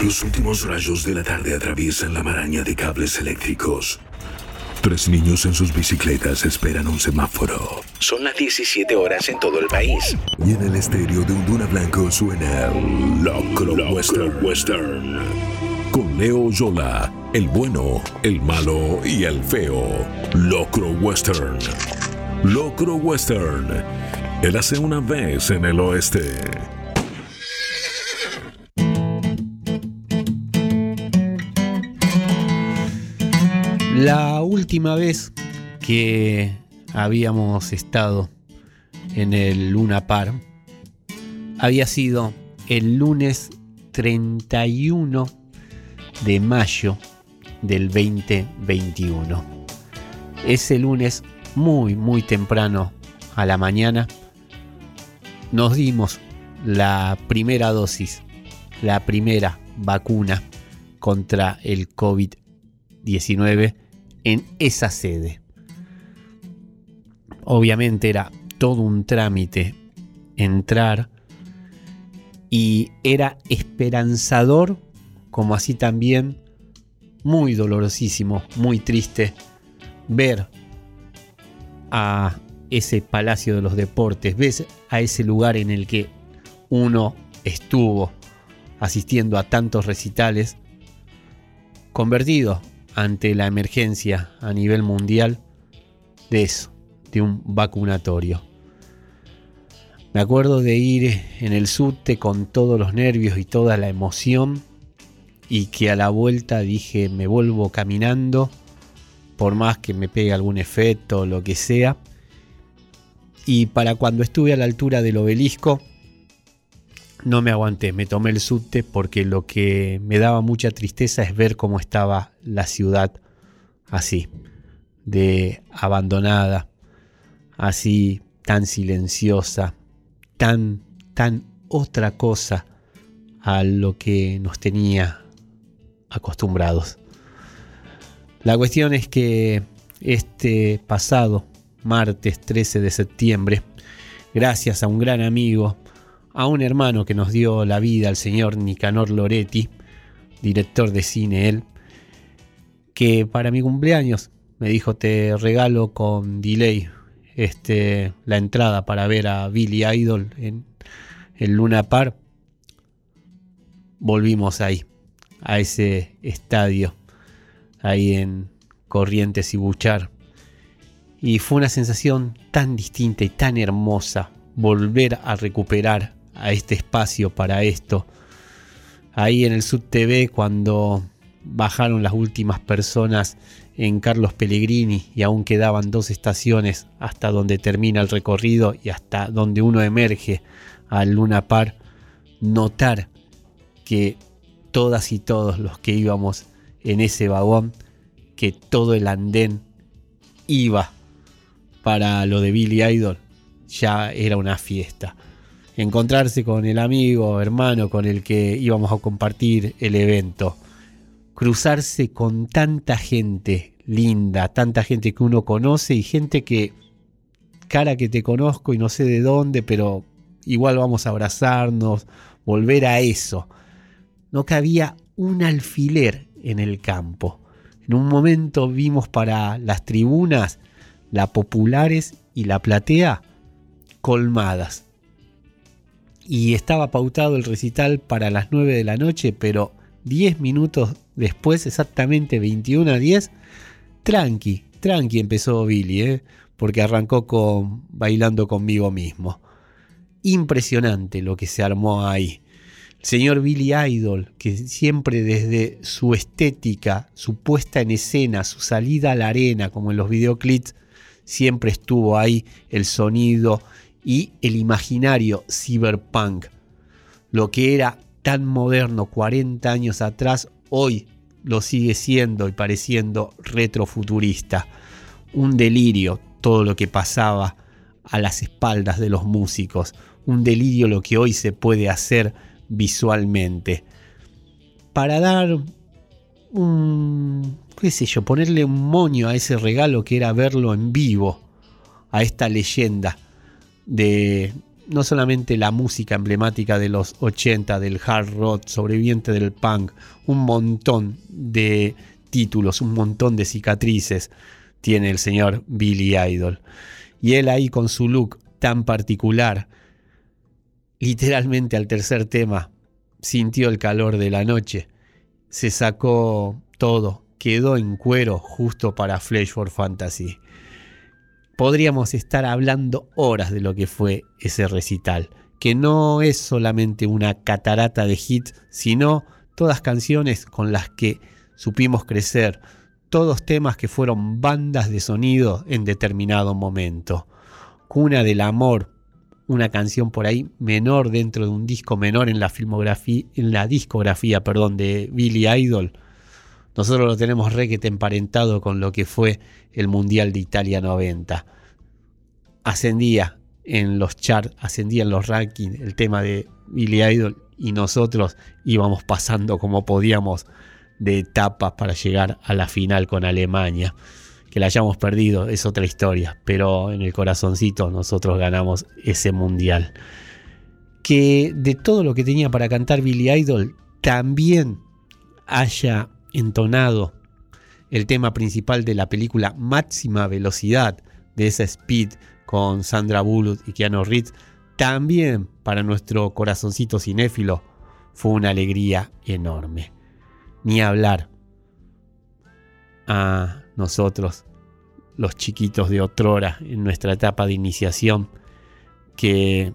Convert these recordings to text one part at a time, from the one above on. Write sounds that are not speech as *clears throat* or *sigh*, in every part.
Los últimos rayos de la tarde atraviesan la maraña de cables eléctricos. Tres niños en sus bicicletas esperan un semáforo. Son las 17 horas en todo el país. Y en el estéreo de un Duna Blanco suena Locro Western. Western. Con Leo Yola, el bueno, el malo y el feo. Locro Western. Locro Western. Él hace una vez en el oeste. La última vez que habíamos estado en el Luna Par había sido el lunes 31 de mayo del 2021. Ese lunes, muy, muy temprano a la mañana, nos dimos la primera dosis, la primera vacuna contra el COVID-19 en esa sede. Obviamente era todo un trámite entrar y era esperanzador como así también muy dolorosísimo, muy triste ver a ese Palacio de los Deportes, ves a ese lugar en el que uno estuvo asistiendo a tantos recitales, convertido ante la emergencia a nivel mundial de eso, de un vacunatorio. Me acuerdo de ir en el subte con todos los nervios y toda la emoción y que a la vuelta dije me vuelvo caminando por más que me pegue algún efecto o lo que sea. Y para cuando estuve a la altura del obelisco, no me aguanté, me tomé el subte porque lo que me daba mucha tristeza es ver cómo estaba la ciudad así, de abandonada, así tan silenciosa, tan, tan otra cosa a lo que nos tenía acostumbrados. La cuestión es que este pasado martes 13 de septiembre, gracias a un gran amigo, a un hermano que nos dio la vida, el señor Nicanor Loretti, director de cine él, que para mi cumpleaños me dijo te regalo con delay este, la entrada para ver a Billy Idol en el Luna Par. Volvimos ahí, a ese estadio, ahí en Corrientes y Buchar. Y fue una sensación tan distinta y tan hermosa volver a recuperar a este espacio para esto. Ahí en el Sub TV cuando bajaron las últimas personas en Carlos Pellegrini y aún quedaban dos estaciones hasta donde termina el recorrido y hasta donde uno emerge al Luna Par, notar que todas y todos los que íbamos en ese vagón, que todo el andén iba para lo de Billy Idol, ya era una fiesta encontrarse con el amigo, hermano con el que íbamos a compartir el evento, cruzarse con tanta gente linda, tanta gente que uno conoce y gente que, cara que te conozco y no sé de dónde, pero igual vamos a abrazarnos, volver a eso. No cabía un alfiler en el campo. En un momento vimos para las tribunas, la populares y la platea colmadas y estaba pautado el recital para las 9 de la noche, pero 10 minutos después, exactamente 21 a 10, tranqui, tranqui empezó Billy, ¿eh? porque arrancó con bailando conmigo mismo. Impresionante lo que se armó ahí. El señor Billy Idol, que siempre desde su estética, su puesta en escena, su salida a la arena, como en los videoclips, siempre estuvo ahí el sonido y el imaginario cyberpunk. Lo que era tan moderno 40 años atrás, hoy lo sigue siendo y pareciendo retrofuturista. Un delirio todo lo que pasaba a las espaldas de los músicos. Un delirio lo que hoy se puede hacer visualmente. Para dar un, qué sé yo, ponerle un moño a ese regalo que era verlo en vivo, a esta leyenda de no solamente la música emblemática de los 80, del hard rock, sobreviviente del punk, un montón de títulos, un montón de cicatrices tiene el señor Billy Idol. Y él ahí con su look tan particular, literalmente al tercer tema, sintió el calor de la noche, se sacó todo, quedó en cuero justo para Flash for Fantasy. Podríamos estar hablando horas de lo que fue ese recital, que no es solamente una catarata de hits, sino todas canciones con las que supimos crecer, todos temas que fueron bandas de sonido en determinado momento. Cuna del Amor, una canción por ahí menor dentro de un disco menor en la filmografía, en la discografía, perdón, de Billy Idol. Nosotros lo tenemos requete emparentado con lo que fue el Mundial de Italia 90. Ascendía en los charts, ascendía en los rankings el tema de Billy Idol y nosotros íbamos pasando como podíamos de etapas para llegar a la final con Alemania. Que la hayamos perdido es otra historia, pero en el corazoncito nosotros ganamos ese mundial. Que de todo lo que tenía para cantar Billy Idol, también haya entonado el tema principal de la película Máxima Velocidad, de esa Speed con Sandra Bullock y Keanu Reeves, también para nuestro corazoncito cinéfilo fue una alegría enorme. Ni hablar a nosotros, los chiquitos de otrora, en nuestra etapa de iniciación, que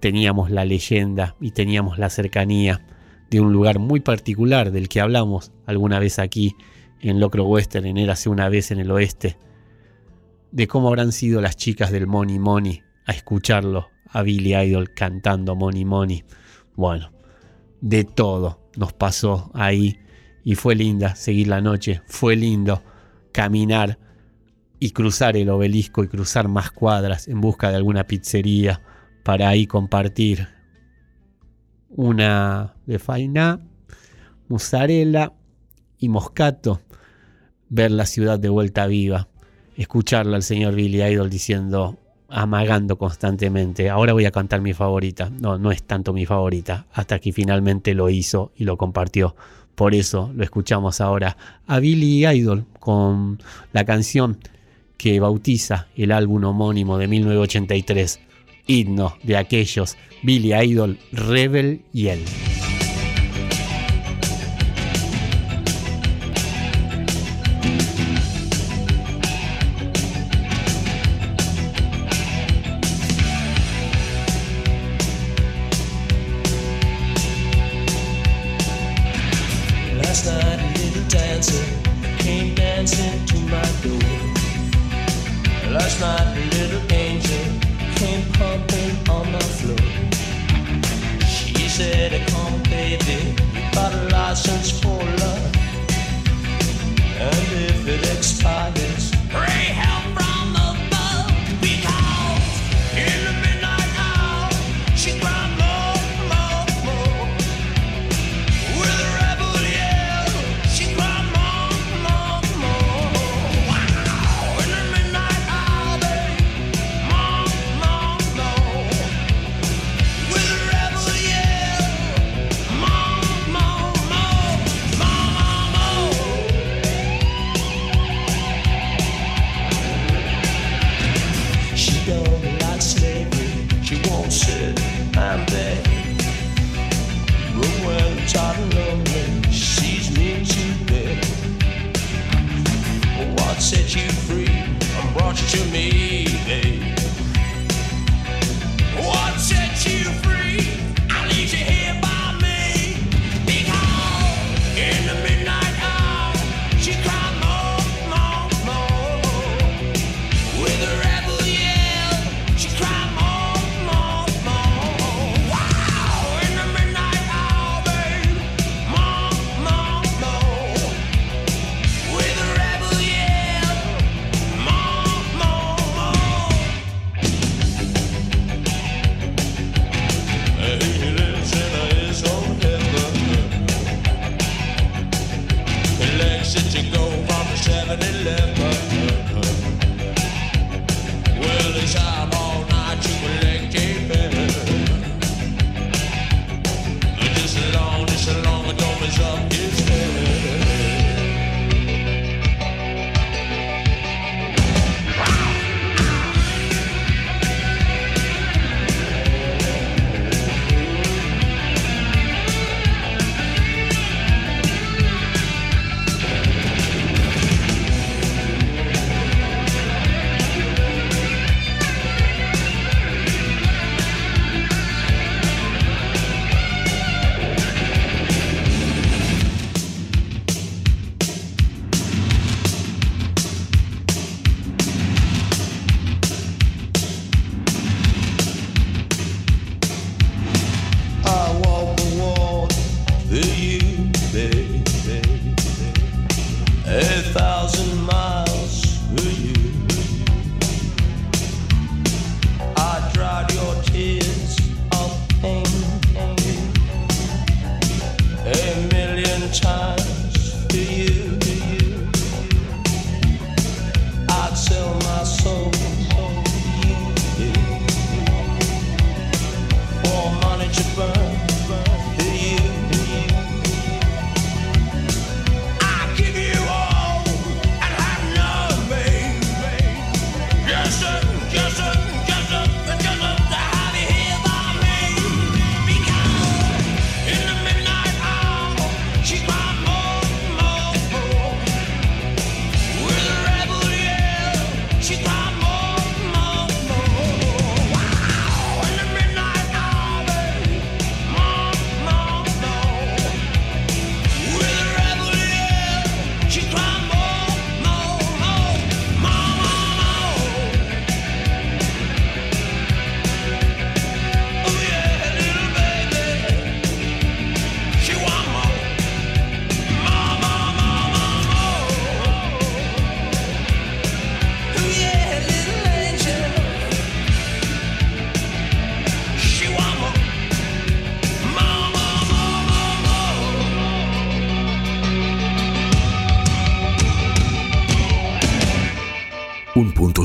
teníamos la leyenda y teníamos la cercanía de un lugar muy particular del que hablamos alguna vez aquí en Locro Western, en Érase una vez en el oeste, de cómo habrán sido las chicas del Money Money a escucharlo, a Billy Idol cantando Money Money. Bueno, de todo nos pasó ahí y fue linda seguir la noche, fue lindo caminar y cruzar el obelisco y cruzar más cuadras en busca de alguna pizzería para ahí compartir una de faina, mozzarella y moscato, ver la ciudad de vuelta viva, escucharla al señor Billy Idol diciendo, amagando constantemente, ahora voy a cantar mi favorita. No, no es tanto mi favorita, hasta que finalmente lo hizo y lo compartió. Por eso lo escuchamos ahora a Billy Idol con la canción que bautiza el álbum homónimo de 1983, himno de aquellos Billy Idol, Rebel y él.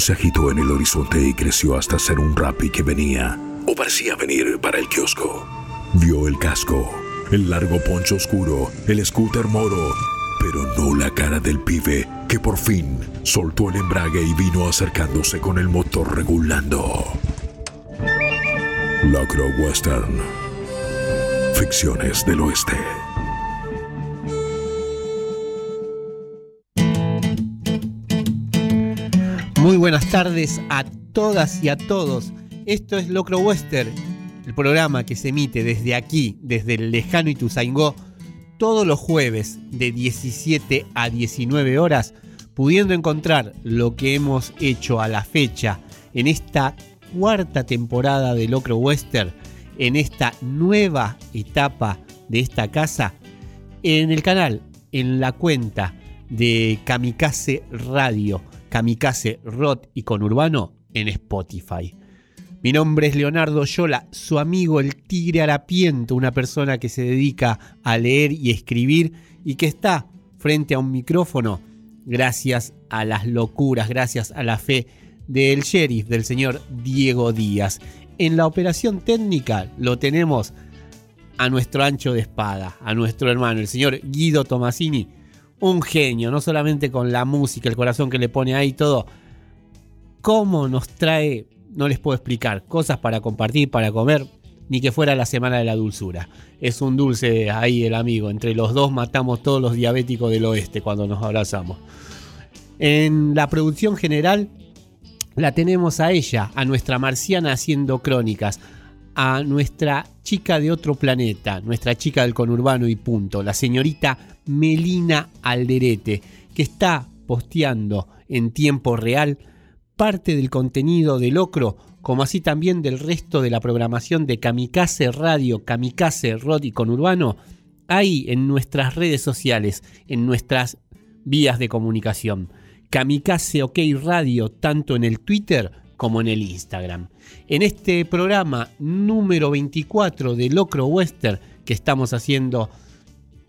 Se agitó en el horizonte y creció hasta ser un rapi que venía, o parecía venir para el kiosco. Vio el casco, el largo poncho oscuro, el scooter moro, pero no la cara del pibe que por fin soltó el embrague y vino acercándose con el motor regulando. Locro Western. Ficciones del Oeste. Tardes a todas y a todos. Esto es Locro Western, el programa que se emite desde aquí, desde el lejano Ituzaingó, todos los jueves de 17 a 19 horas, pudiendo encontrar lo que hemos hecho a la fecha en esta cuarta temporada de Locro Western, en esta nueva etapa de esta casa, en el canal, en la cuenta de Kamikaze Radio Kamikaze, Rot y Conurbano en Spotify. Mi nombre es Leonardo Yola, su amigo el Tigre Harapiento, una persona que se dedica a leer y escribir y que está frente a un micrófono gracias a las locuras, gracias a la fe del sheriff, del señor Diego Díaz. En la operación técnica lo tenemos a nuestro ancho de espada, a nuestro hermano, el señor Guido Tomasini, un genio, no solamente con la música, el corazón que le pone ahí todo. ¿Cómo nos trae, no les puedo explicar, cosas para compartir, para comer, ni que fuera la semana de la dulzura? Es un dulce ahí el amigo, entre los dos matamos todos los diabéticos del oeste cuando nos abrazamos. En la producción general la tenemos a ella, a nuestra marciana haciendo crónicas, a nuestra chica de otro planeta, nuestra chica del conurbano y punto, la señorita Melina Alderete, que está posteando en tiempo real parte del contenido de Locro, como así también del resto de la programación de Kamikaze Radio, Kamikaze Rod y Conurbano, ahí en nuestras redes sociales, en nuestras vías de comunicación. Kamikaze OK Radio, tanto en el Twitter como en el Instagram. En este programa número 24 de Locro Western que estamos haciendo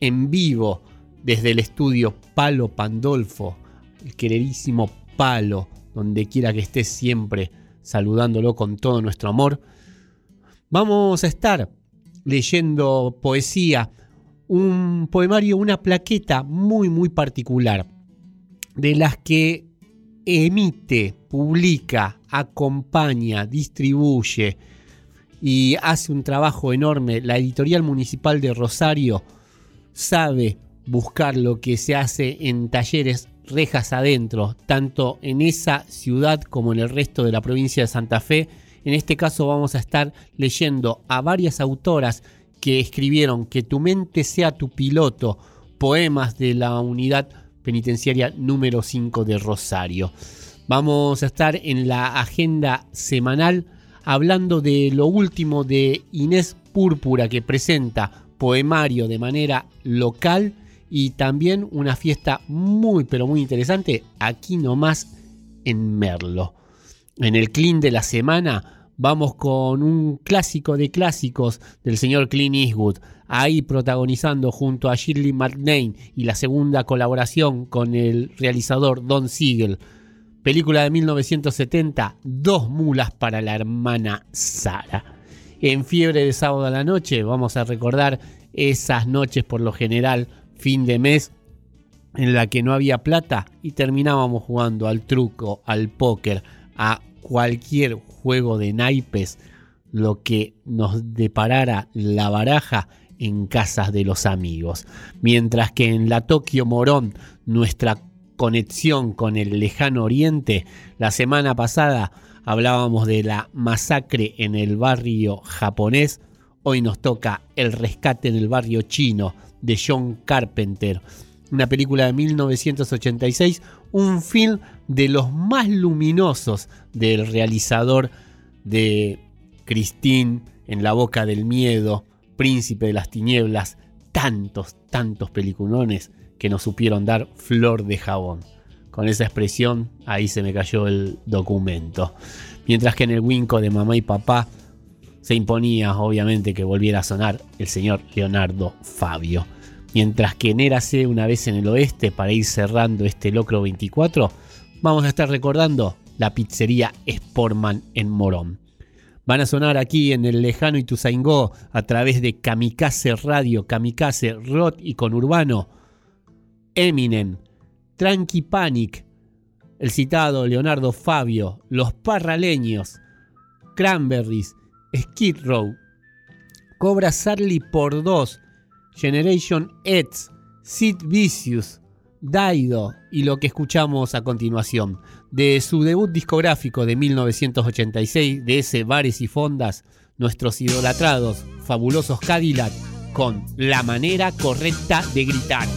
en vivo desde el estudio Palo Pandolfo, el queridísimo Palo, donde quiera que esté siempre saludándolo con todo nuestro amor. Vamos a estar leyendo poesía, un poemario, una plaqueta muy muy particular, de las que emite, publica, acompaña, distribuye y hace un trabajo enorme. La editorial municipal de Rosario sabe buscar lo que se hace en talleres rejas adentro, tanto en esa ciudad como en el resto de la provincia de Santa Fe. En este caso vamos a estar leyendo a varias autoras que escribieron Que tu mente sea tu piloto, poemas de la unidad penitenciaria número 5 de Rosario. Vamos a estar en la agenda semanal hablando de lo último de Inés Púrpura que presenta poemario de manera local y también una fiesta muy pero muy interesante aquí nomás en Merlo. En el clean de la semana Vamos con un clásico de clásicos del señor Clint Eastwood, ahí protagonizando junto a Shirley MacLaine y la segunda colaboración con el realizador Don Siegel. Película de 1970, Dos mulas para la hermana Sara. En Fiebre de sábado a la noche vamos a recordar esas noches por lo general, fin de mes, en la que no había plata y terminábamos jugando al truco, al póker, a cualquier juego de naipes, lo que nos deparara la baraja en casas de los amigos. Mientras que en la Tokio Morón, nuestra conexión con el lejano oriente, la semana pasada hablábamos de la masacre en el barrio japonés, hoy nos toca el rescate en el barrio chino de John Carpenter, una película de 1986, un film de los más luminosos del realizador de Christine en la boca del miedo, Príncipe de las Tinieblas, tantos, tantos peliculones que nos supieron dar flor de jabón. Con esa expresión, ahí se me cayó el documento. Mientras que en el winco de mamá y papá se imponía, obviamente, que volviera a sonar el señor Leonardo Fabio. Mientras que en Érase una vez en el oeste, para ir cerrando este locro 24, vamos a estar recordando la pizzería Sportman en Morón. Van a sonar aquí en el lejano Ituzaingó a través de Kamikaze Radio, Kamikaze Rock y Conurbano, Eminem, Tranqui Panic, el citado Leonardo Fabio, Los Parraleños, Cranberries, Skid Row, Cobra Sarli por dos, Generation X, Sid Vicious, Daido y lo que escuchamos a continuación. De su debut discográfico de 1986, de ese Bares y Fondas, nuestros idolatrados, fabulosos Cadillac, con La manera correcta de gritar.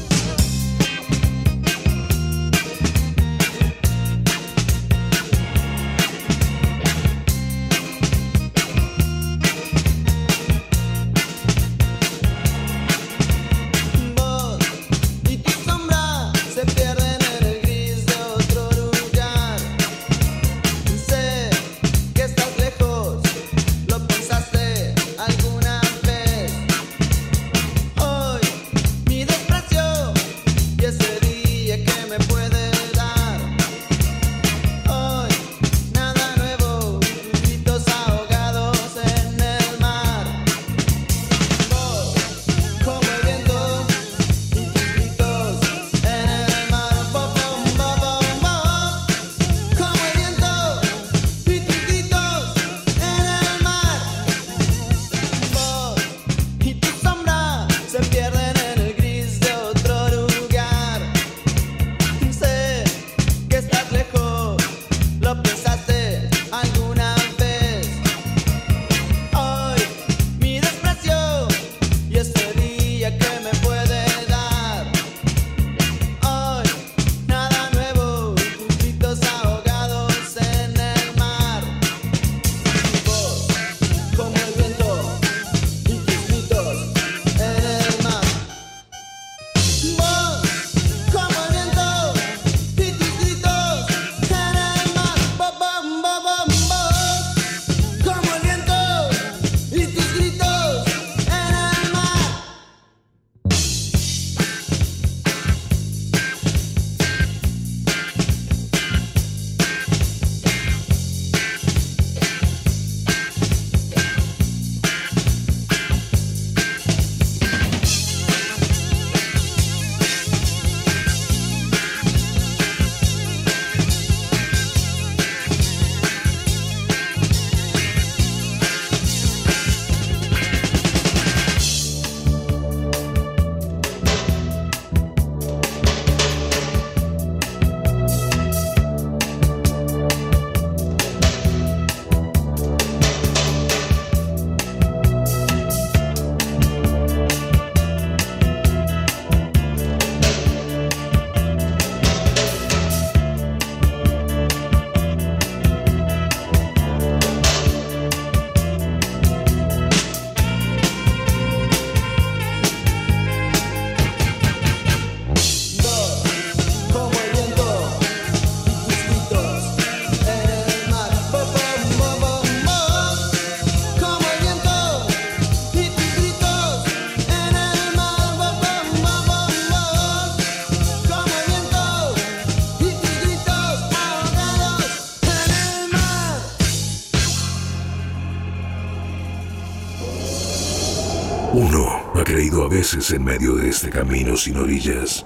En medio de este camino sin orillas,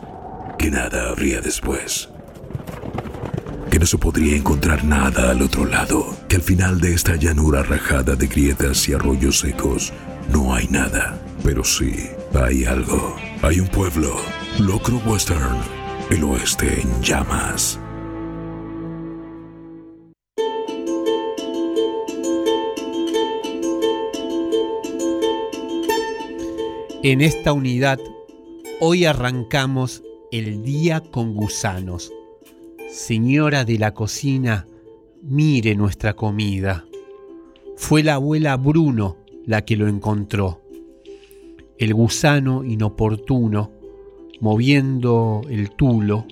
que nada habría después. Que no se podría encontrar nada al otro lado, que al final de esta llanura rajada de grietas y arroyos secos no hay nada, pero sí hay algo. Hay un pueblo, Locro Western, el oeste en llamas. En esta unidad, hoy arrancamos el día con gusanos. Señora de la cocina, mire nuestra comida. Fue la abuela Bruno la que lo encontró. El gusano inoportuno, moviendo el tulo,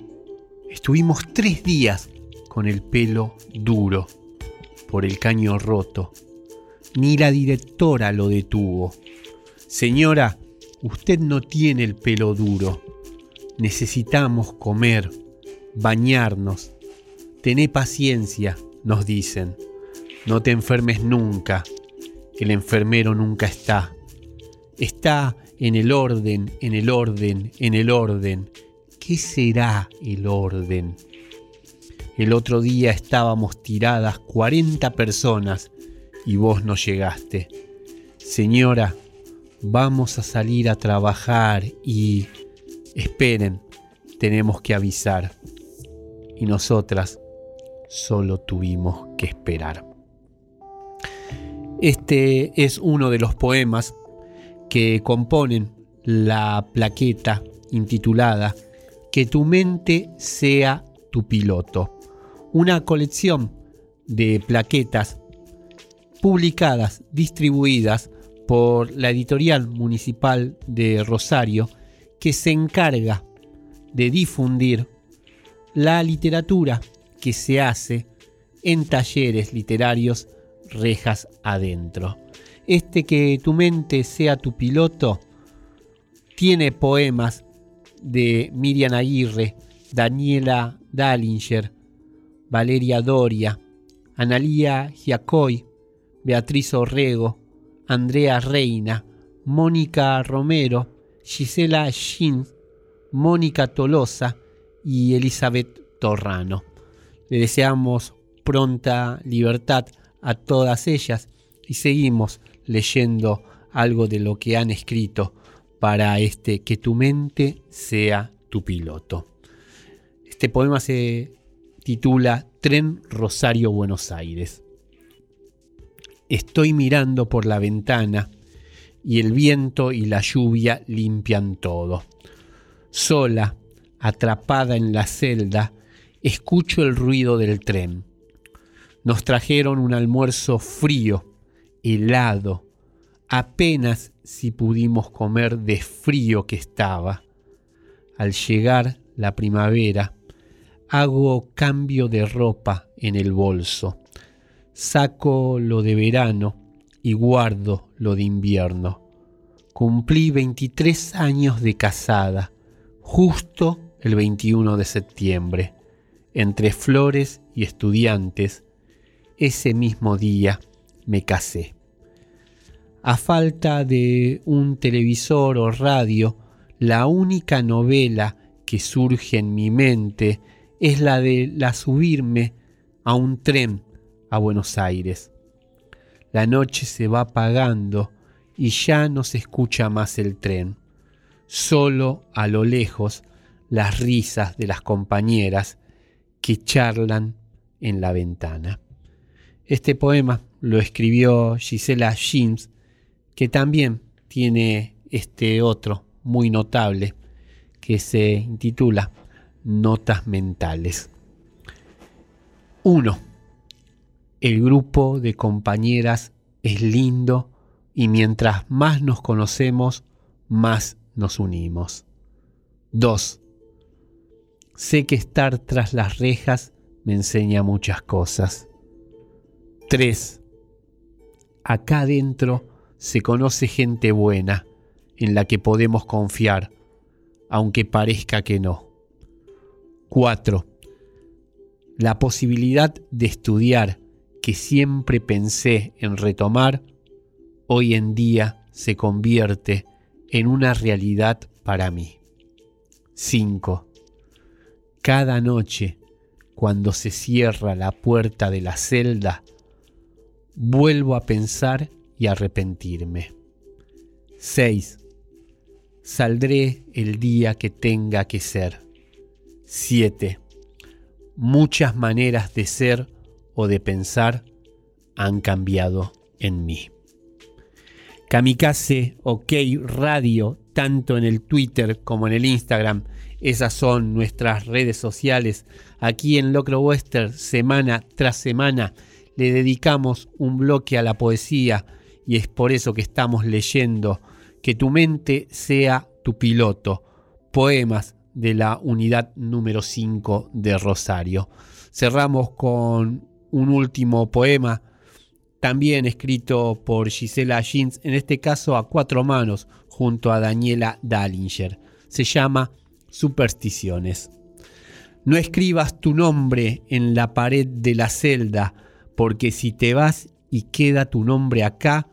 estuvimos tres días con el pelo duro por el caño roto. Ni la directora lo detuvo. Señora, usted no tiene el pelo duro. Necesitamos comer, bañarnos. Tené paciencia, nos dicen. No te enfermes nunca. El enfermero nunca está. Está en el orden, en el orden, en el orden. ¿Qué será el orden? El otro día estábamos tiradas 40 personas y vos no llegaste. Señora, vamos a salir a trabajar y... Esperen, tenemos que avisar. Y nosotras solo tuvimos que esperar. Este es uno de los poemas que componen la plaqueta intitulada Que tu mente sea tu piloto, una colección de plaquetas publicadas, distribuidas por la editorial municipal de Rosario, que se encarga de difundir la literatura que se hace en talleres literarios rejas adentro. Este que tu mente sea tu piloto tiene poemas de Miriam Aguirre, Daniela Dallinger, Valeria Doria, Analía Giacoy, Beatriz Orrego, Andrea Reina, Mónica Romero, Gisela Shin, Mónica Tolosa y Elizabeth Torrano. Le deseamos pronta libertad a todas ellas y seguimos leyendo algo de lo que han escrito para este que tu mente sea tu piloto. Este poema se titula Tren Rosario Buenos Aires. Estoy mirando por la ventana y el viento y la lluvia limpian todo. Sola, atrapada en la celda, escucho el ruido del tren. Nos trajeron un almuerzo frío, helado, apenas si pudimos comer de frío que estaba. Al llegar la primavera, hago cambio de ropa en el bolso, saco lo de verano y guardo lo de invierno. Cumplí 23 años de casada, justo el 21 de septiembre, entre flores y estudiantes, ese mismo día me casé. A falta de un televisor o radio, la única novela que surge en mi mente es la de la subirme a un tren a Buenos Aires. La noche se va apagando y ya no se escucha más el tren. Solo a lo lejos las risas de las compañeras que charlan en la ventana. Este poema lo escribió Gisela James, que también tiene este otro muy notable que se intitula Notas Mentales. 1. El grupo de compañeras es lindo y mientras más nos conocemos, más nos unimos. 2. Sé que estar tras las rejas me enseña muchas cosas. 3. Acá adentro se conoce gente buena en la que podemos confiar, aunque parezca que no. 4. La posibilidad de estudiar que siempre pensé en retomar, hoy en día se convierte en una realidad para mí. 5. Cada noche, cuando se cierra la puerta de la celda, vuelvo a pensar y arrepentirme. 6. Saldré el día que tenga que ser. 7. Muchas maneras de ser o de pensar han cambiado en mí. Kamikaze OK Radio, tanto en el Twitter como en el Instagram. Esas son nuestras redes sociales. Aquí en Locro Western, semana tras semana, le dedicamos un bloque a la poesía y es por eso que estamos leyendo Que tu mente sea tu piloto. Poemas de la unidad número 5 de Rosario. Cerramos con un último poema también escrito por Gisela Jeans, en este caso a cuatro manos, junto a Daniela Dallinger. Se llama Supersticiones. No escribas tu nombre en la pared de la celda, porque si te vas y queda tu nombre acá,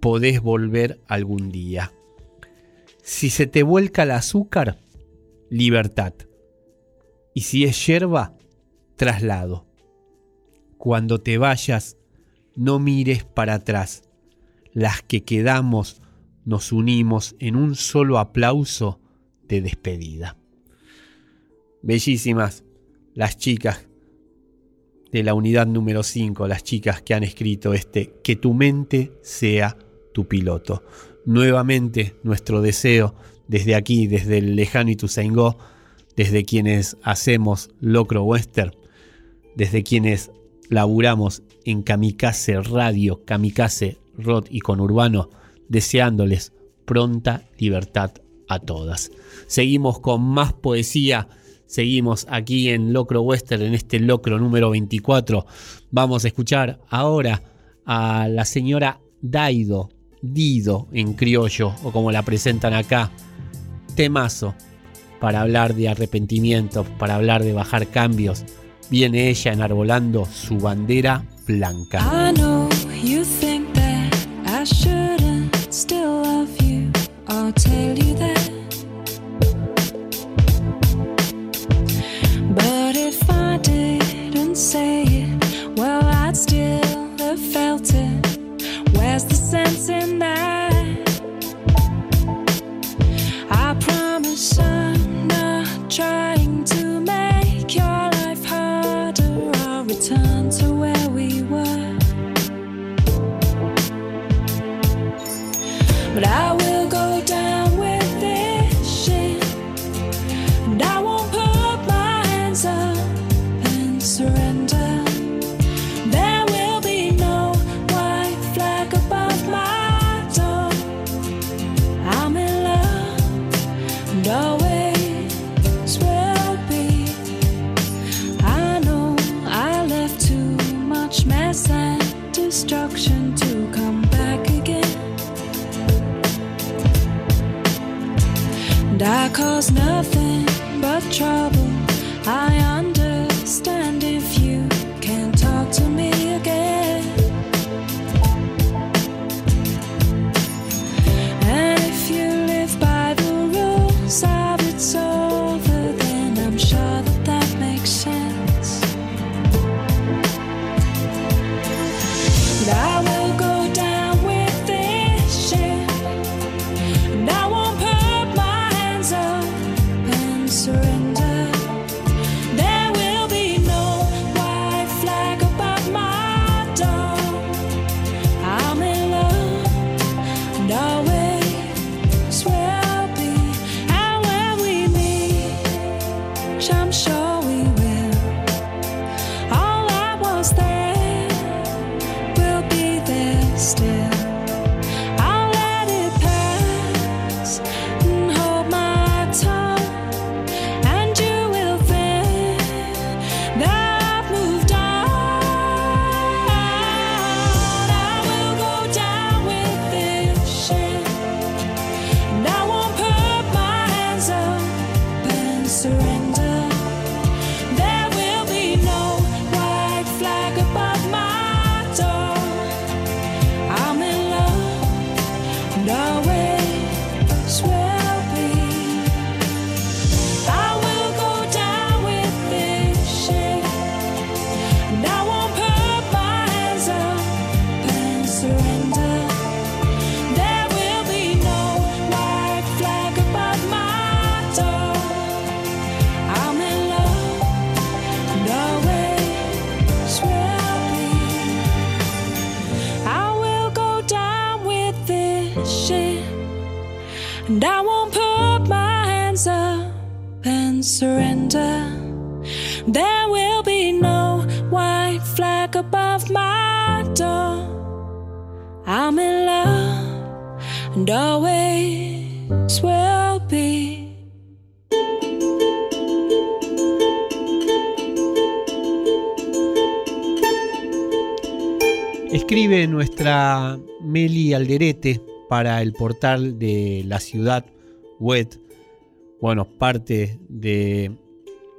podés volver algún día. Si se te vuelca el azúcar, libertad. Y si es yerba, traslado. Cuando te vayas, no mires para atrás. Las que quedamos nos unimos en un solo aplauso de despedida. Bellísimas las chicas de la unidad número 5, las chicas que han escrito este, que tu mente sea tu piloto. Nuevamente nuestro deseo desde aquí, desde el lejano Ituzaingó, desde quienes hacemos Locro Western, desde quienes laburamos en Kamikaze Radio, Kamikaze Rod y Conurbano, deseándoles pronta libertad a todas. Seguimos con más poesía, seguimos aquí en Locro Western, en este Locro número 24. Vamos a escuchar ahora a la señora Daido, Dido en criollo, o como la presentan acá, temazo, para hablar de arrepentimiento, para hablar de bajar cambios viene ella enarbolando su bandera blanca. Say it, well, I'd still have felt it. Where's the sense in cause nothing but trouble. Para el portal de la ciudad web, bueno, parte de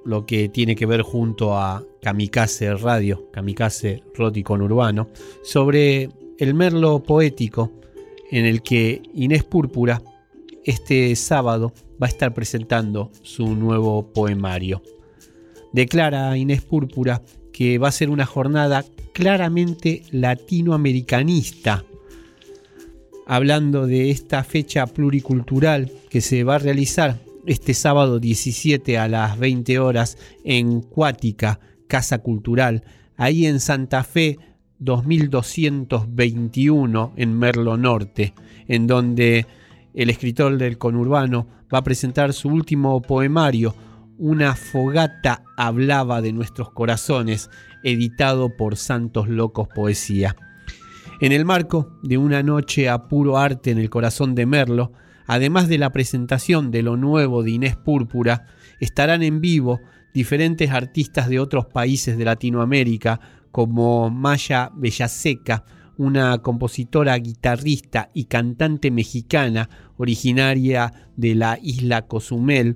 lo que tiene que ver junto a Kamikaze Radio, Kamikaze con Urbano, sobre el merlo poético en el que Inés Púrpura este sábado va a estar presentando su nuevo poemario. Declara Inés Púrpura que va a ser una jornada claramente latinoamericanista, hablando de esta fecha pluricultural que se va a realizar este sábado 17 a las 20 horas en Cuática, Casa Cultural, ahí en Santa Fe 2221 en Merlo Norte, en donde el escritor del conurbano va a presentar su último poemario, Una fogata hablaba de nuestros corazones, editado por Santos Locos Poesía. En el marco de una noche a puro arte en el corazón de Merlo, Además de la presentación de lo nuevo de Inés Púrpura, estarán en vivo diferentes artistas de otros países de Latinoamérica, como Maya Bellaseca, una compositora, guitarrista y cantante mexicana originaria de la isla Cozumel.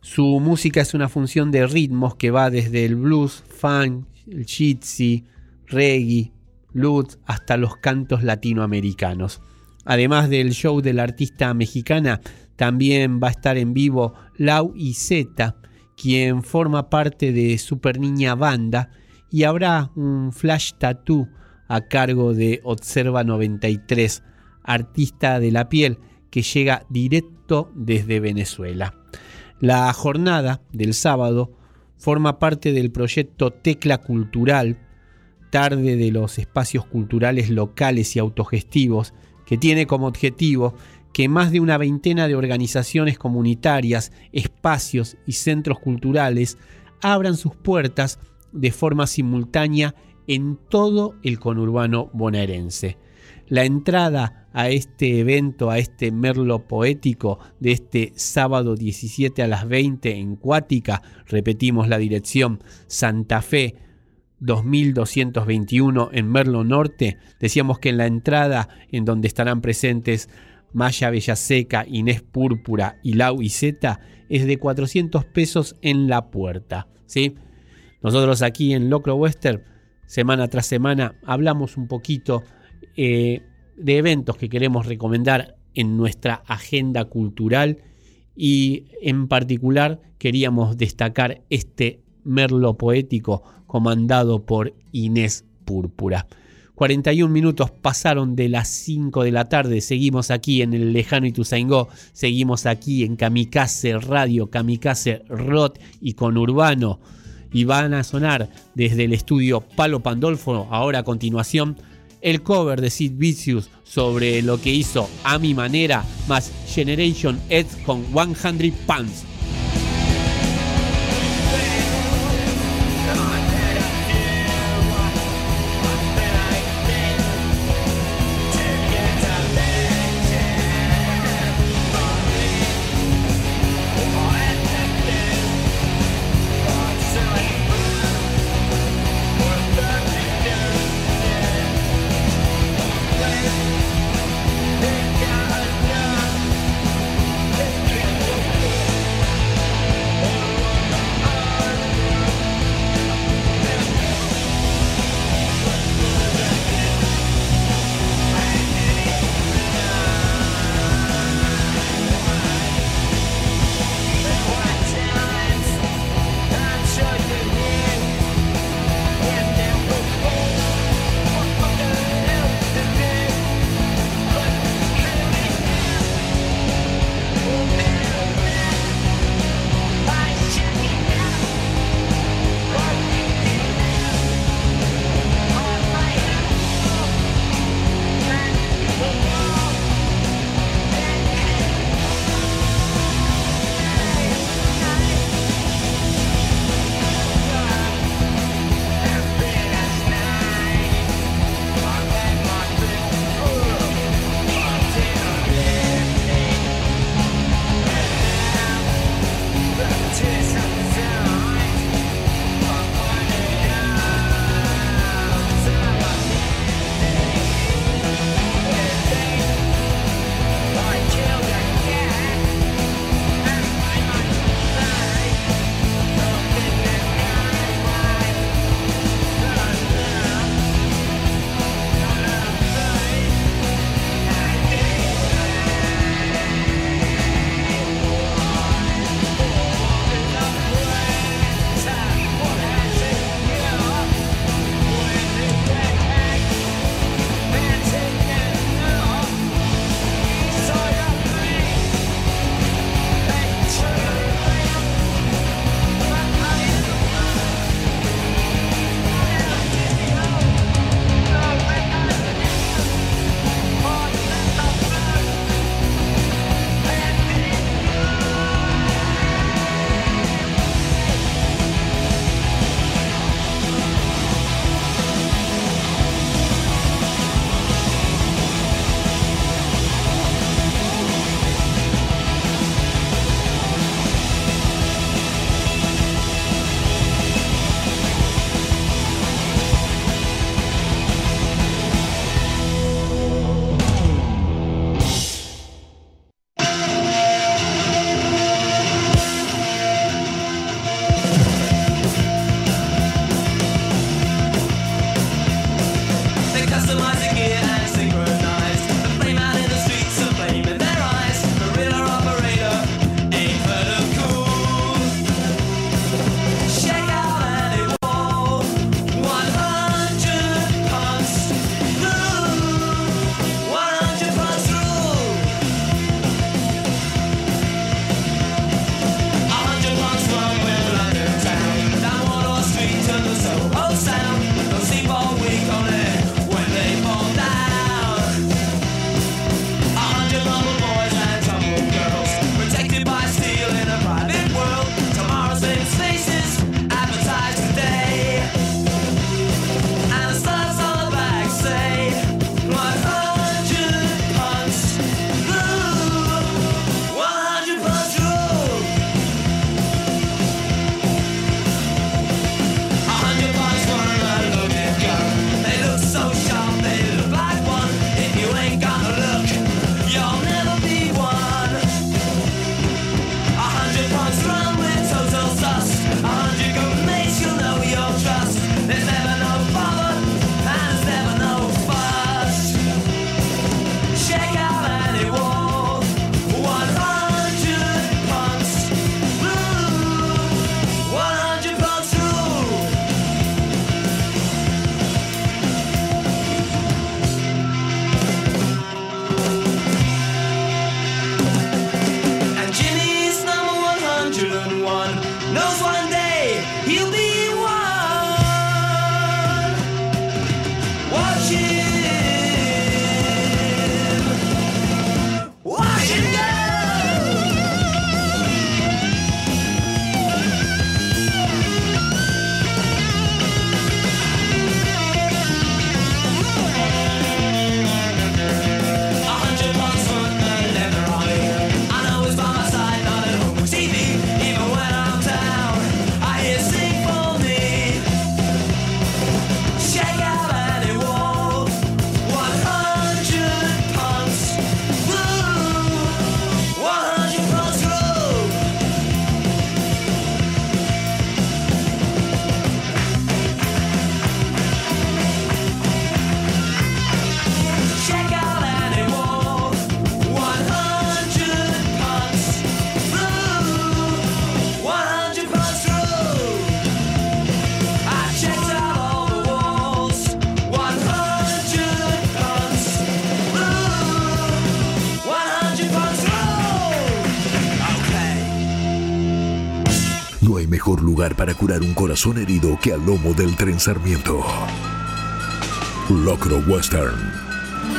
Su música es una función de ritmos que va desde el blues, funk, el jitsi, reggae, lutz hasta los cantos latinoamericanos. Además del show de la artista mexicana, también va a estar en vivo Lau y Z, quien forma parte de Super Niña Banda, y habrá un flash tattoo a cargo de Observa 93, artista de la piel que llega directo desde Venezuela. La jornada del sábado forma parte del proyecto Tecla Cultural, tarde de los espacios culturales locales y autogestivos que tiene como objetivo que más de una veintena de organizaciones comunitarias, espacios y centros culturales abran sus puertas de forma simultánea en todo el conurbano bonaerense. La entrada a este evento, a este merlo poético de este sábado 17 a las 20 en Cuática, repetimos la dirección Santa Fe 2221 en Merlo Norte, decíamos que en la entrada en donde estarán presentes Maya Bellaseca, Inés Púrpura y Lau y Z es de 400 pesos en la puerta. ¿sí? Nosotros aquí en Locro Western, semana tras semana, hablamos un poquito eh, de eventos que queremos recomendar en nuestra agenda cultural y en particular queríamos destacar este merlo poético comandado por Inés Púrpura. 41 minutos pasaron de las 5 de la tarde. Seguimos aquí en el lejano Ituzaingó. Seguimos aquí en Kamikaze Radio, Kamikaze Rot y con Urbano. Y van a sonar desde el estudio Palo Pandolfo. Ahora a continuación, el cover de Sid Vicious sobre lo que hizo a mi manera, más Generation X con 100 Pounds. Para curar un corazón herido que al lomo del tren Sarmiento. Locro Western.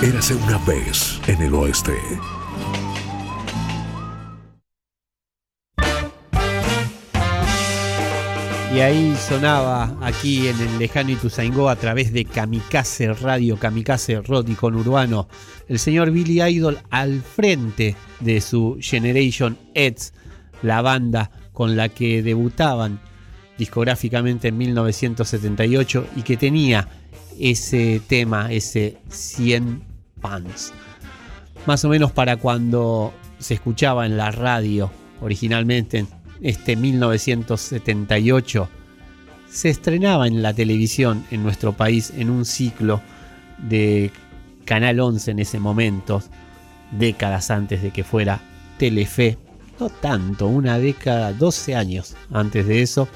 Érase una vez en el oeste. Y ahí sonaba aquí en el lejano Ituzaingó a través de Kamikaze Radio, Kamikaze Rock y con Urbano, el señor Billy Idol al frente de su Generation X, la banda con la que debutaban discográficamente en 1978 y que tenía ese tema, ese 100 Pants. Más o menos para cuando se escuchaba en la radio originalmente este 1978, se estrenaba en la televisión en nuestro país en un ciclo de Canal 11 en ese momento, décadas antes de que fuera Telefe, no tanto, una década, 12 años antes de eso,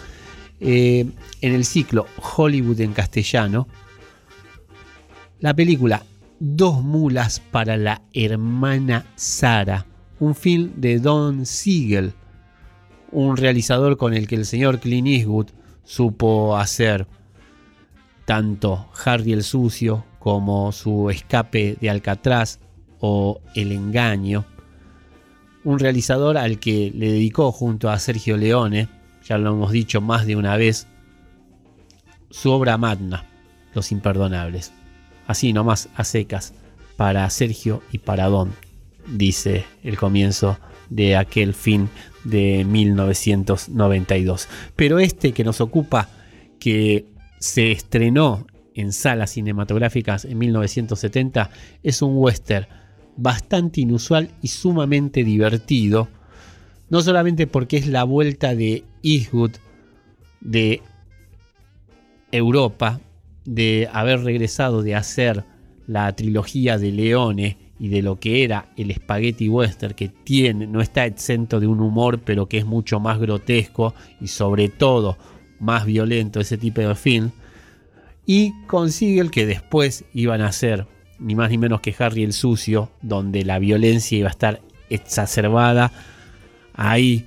eh, en el ciclo Hollywood en castellano, la película Dos mulas para la hermana Sara, un film de Don Siegel, un realizador con el que el señor Clint Eastwood supo hacer tanto Harry el Sucio como su escape de Alcatraz o El Engaño. Un realizador al que le dedicó junto a Sergio Leone, ya lo hemos dicho más de una vez, su obra magna, Los Imperdonables. Así nomás a secas, para Sergio y para Don, dice el comienzo de aquel fin de 1992. Pero este que nos ocupa, que se estrenó en salas cinematográficas en 1970, es un western bastante inusual y sumamente divertido. No solamente porque es la vuelta de Eastwood de Europa, de haber regresado de hacer la trilogía de Leone y de lo que era el spaghetti western que tiene, no está exento de un humor, pero que es mucho más grotesco y sobre todo más violento ese tipo de film. Y consigue el que después iban a ser ni más ni menos que Harry el Sucio, donde la violencia iba a estar exacerbada. Ahí,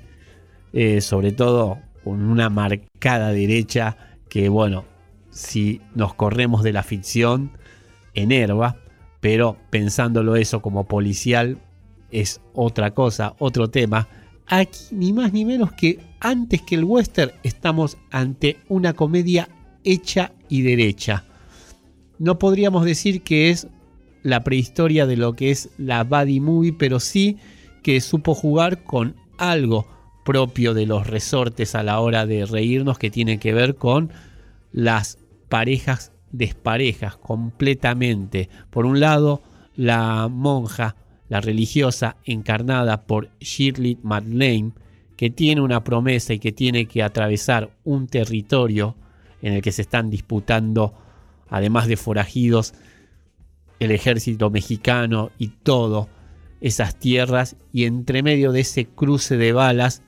eh, sobre todo con una marcada derecha que, bueno, si nos corremos de la ficción, enerva pero pensándolo eso como policial es otra cosa, otro tema. Aquí ni más ni menos que antes que el western estamos ante una comedia hecha y derecha. No podríamos decir que es la prehistoria de lo que es la buddy movie, pero sí que supo jugar con algo propio de los resortes a la hora de reírnos que tiene que ver con las parejas desparejas completamente. Por un lado, la monja, la religiosa encarnada por Shirley MacLaine, que tiene una promesa y que tiene que atravesar un territorio en el que se están disputando, además de forajidos, el ejército mexicano y todo esas tierras y entre medio de ese cruce de balas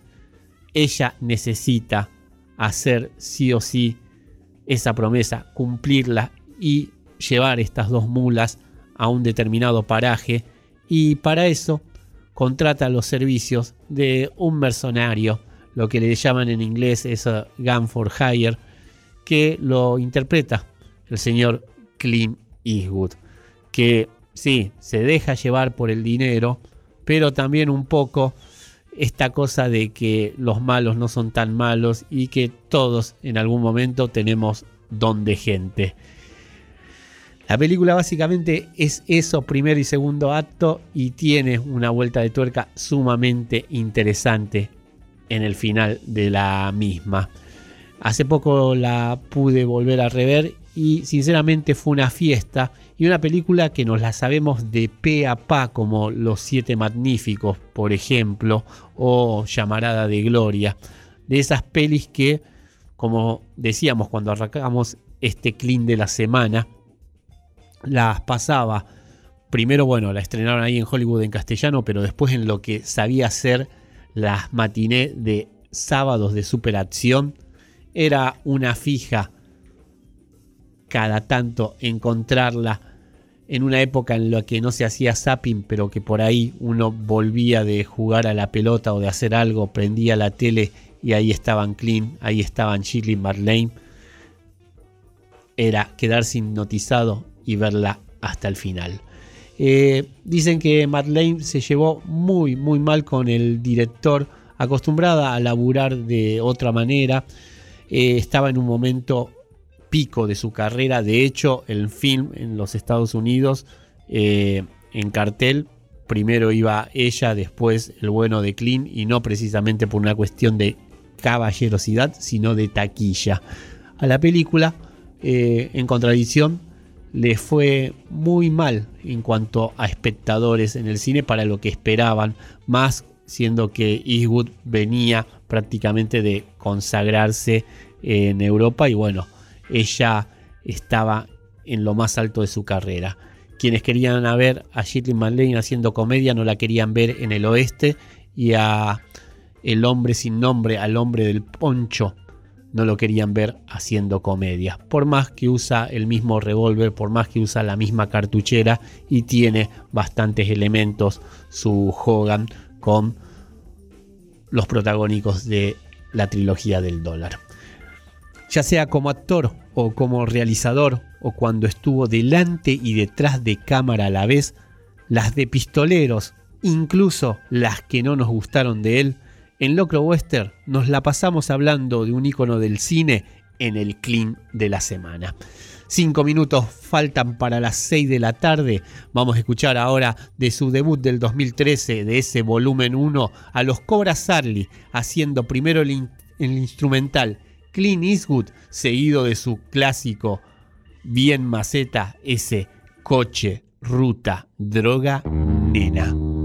ella necesita hacer sí o sí esa promesa, cumplirla y llevar estas dos mulas a un determinado paraje. Y para eso contrata los servicios de un mercenario, lo que le llaman en inglés es gun for hire, que lo interpreta el señor Clint Eastwood, que sí, se deja llevar por el dinero, pero también un poco esta cosa de que los malos no son tan malos y que todos en algún momento tenemos don de gente. La película básicamente es eso, primer y segundo acto, y tiene una vuelta de tuerca sumamente interesante en el final de la misma. Hace poco la pude volver a rever y sinceramente fue una fiesta y una película que nos la sabemos de pe a pa como Los Siete Magníficos, por ejemplo, o Llamarada de Gloria. De esas pelis que, como decíamos cuando arrancamos este clean de la semana, las pasaba. Primero, bueno, la estrenaron ahí en Hollywood en castellano, pero después en lo que sabía hacer las matiné de sábados de superacción, era una fija cada tanto encontrarla en una época en la que no se hacía zapping, pero que por ahí uno volvía de jugar a la pelota o de hacer algo, prendía la tele y ahí estaban Clean, ahí estaban Shirley Marlene. Era quedarse hipnotizado y verla hasta el final. Eh, dicen que Marlene se llevó muy, muy mal con el director, acostumbrada a laburar de otra manera. Eh, estaba en un momento pico de su carrera. De hecho, el film en los Estados Unidos, eh, en cartel, primero iba ella, después el bueno de Clean, y no precisamente por una cuestión de caballerosidad, sino de taquilla. A la película, en contradicción, le fue muy mal en cuanto a espectadores en el cine para lo que esperaban, más siendo que Eastwood venía prácticamente de consagrarse en Europa y bueno, ella estaba en lo más alto de su carrera. Quienes querían ver a Shirley MacLaine haciendo comedia no la querían ver en el oeste y a El hombre sin nombre, al hombre del poncho no lo querían ver haciendo comedia. Por más que usa el mismo revólver, por más que usa la misma cartuchera y tiene bastantes elementos su Hogan con los protagónicos de la trilogía del dólar. Ya sea como actor o como realizador o cuando estuvo delante y detrás de cámara a la vez, las de pistoleros, incluso las que no nos gustaron de él, en Locro Western nos la pasamos hablando de un icono del cine en el clean de la semana. Cinco minutos faltan para las seis de la tarde. Vamos a escuchar ahora de su debut del 2013, de ese volumen 1, a los Cobra Sarli, haciendo primero el instrumental Clean Eastwood, seguido de su clásico bien maceta, ese coche, ruta, droga, nena.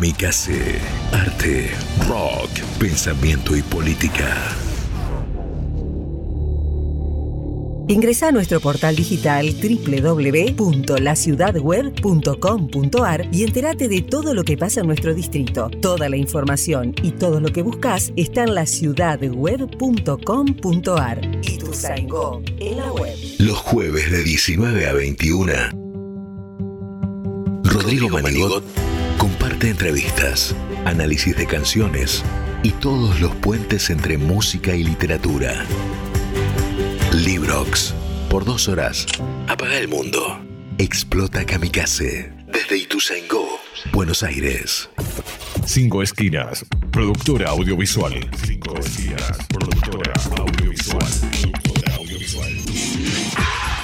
Kamikaze, arte, rock, pensamiento y política. Ingresa a nuestro portal digital www.laciudadweb.com.ar y entérate de todo lo que pasa en nuestro distrito. Toda la información y todo lo que buscas está en laciudadweb.com.ar. Y tu Zaingó en la web. Los jueves de 19 a 21. Rodrigo Manigot comparte entrevistas, análisis de canciones y todos los puentes entre música y literatura. Librox. Por dos horas. Apaga el mundo. Explota Kamikaze. Desde Ituzaingó, Buenos Aires. Cinco Esquinas, productora audiovisual. Cinco Esquinas, productora audiovisual. Productora audiovisual.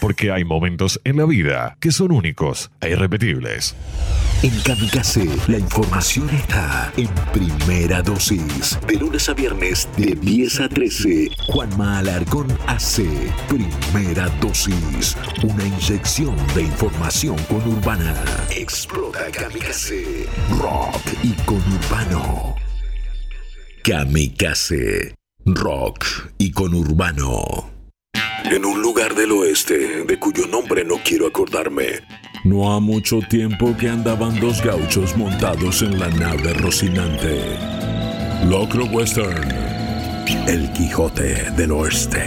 Porque hay momentos en la vida que son únicos e irrepetibles. En Kamikaze, la información está en primera dosis. De lunes a viernes, de 10 a 13. Juanma Alarcón hace primera dosis. Una inyección de información conurbana. Explota Kamikaze. Rock y conurbano. Kamikaze. Rock y conurbano. En un lugar del oeste, de cuyo nombre no quiero acordarme, no ha mucho tiempo que andaban dos gauchos montados en la nave Rocinante. Locro Western. El Quijote del Oeste.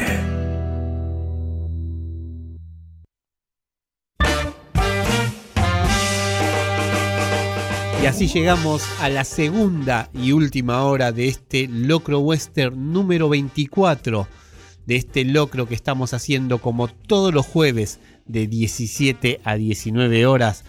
Y así llegamos a la segunda y última hora de este Locro Western número 24. De este locro que estamos haciendo como todos los jueves de 17 a 19 horas.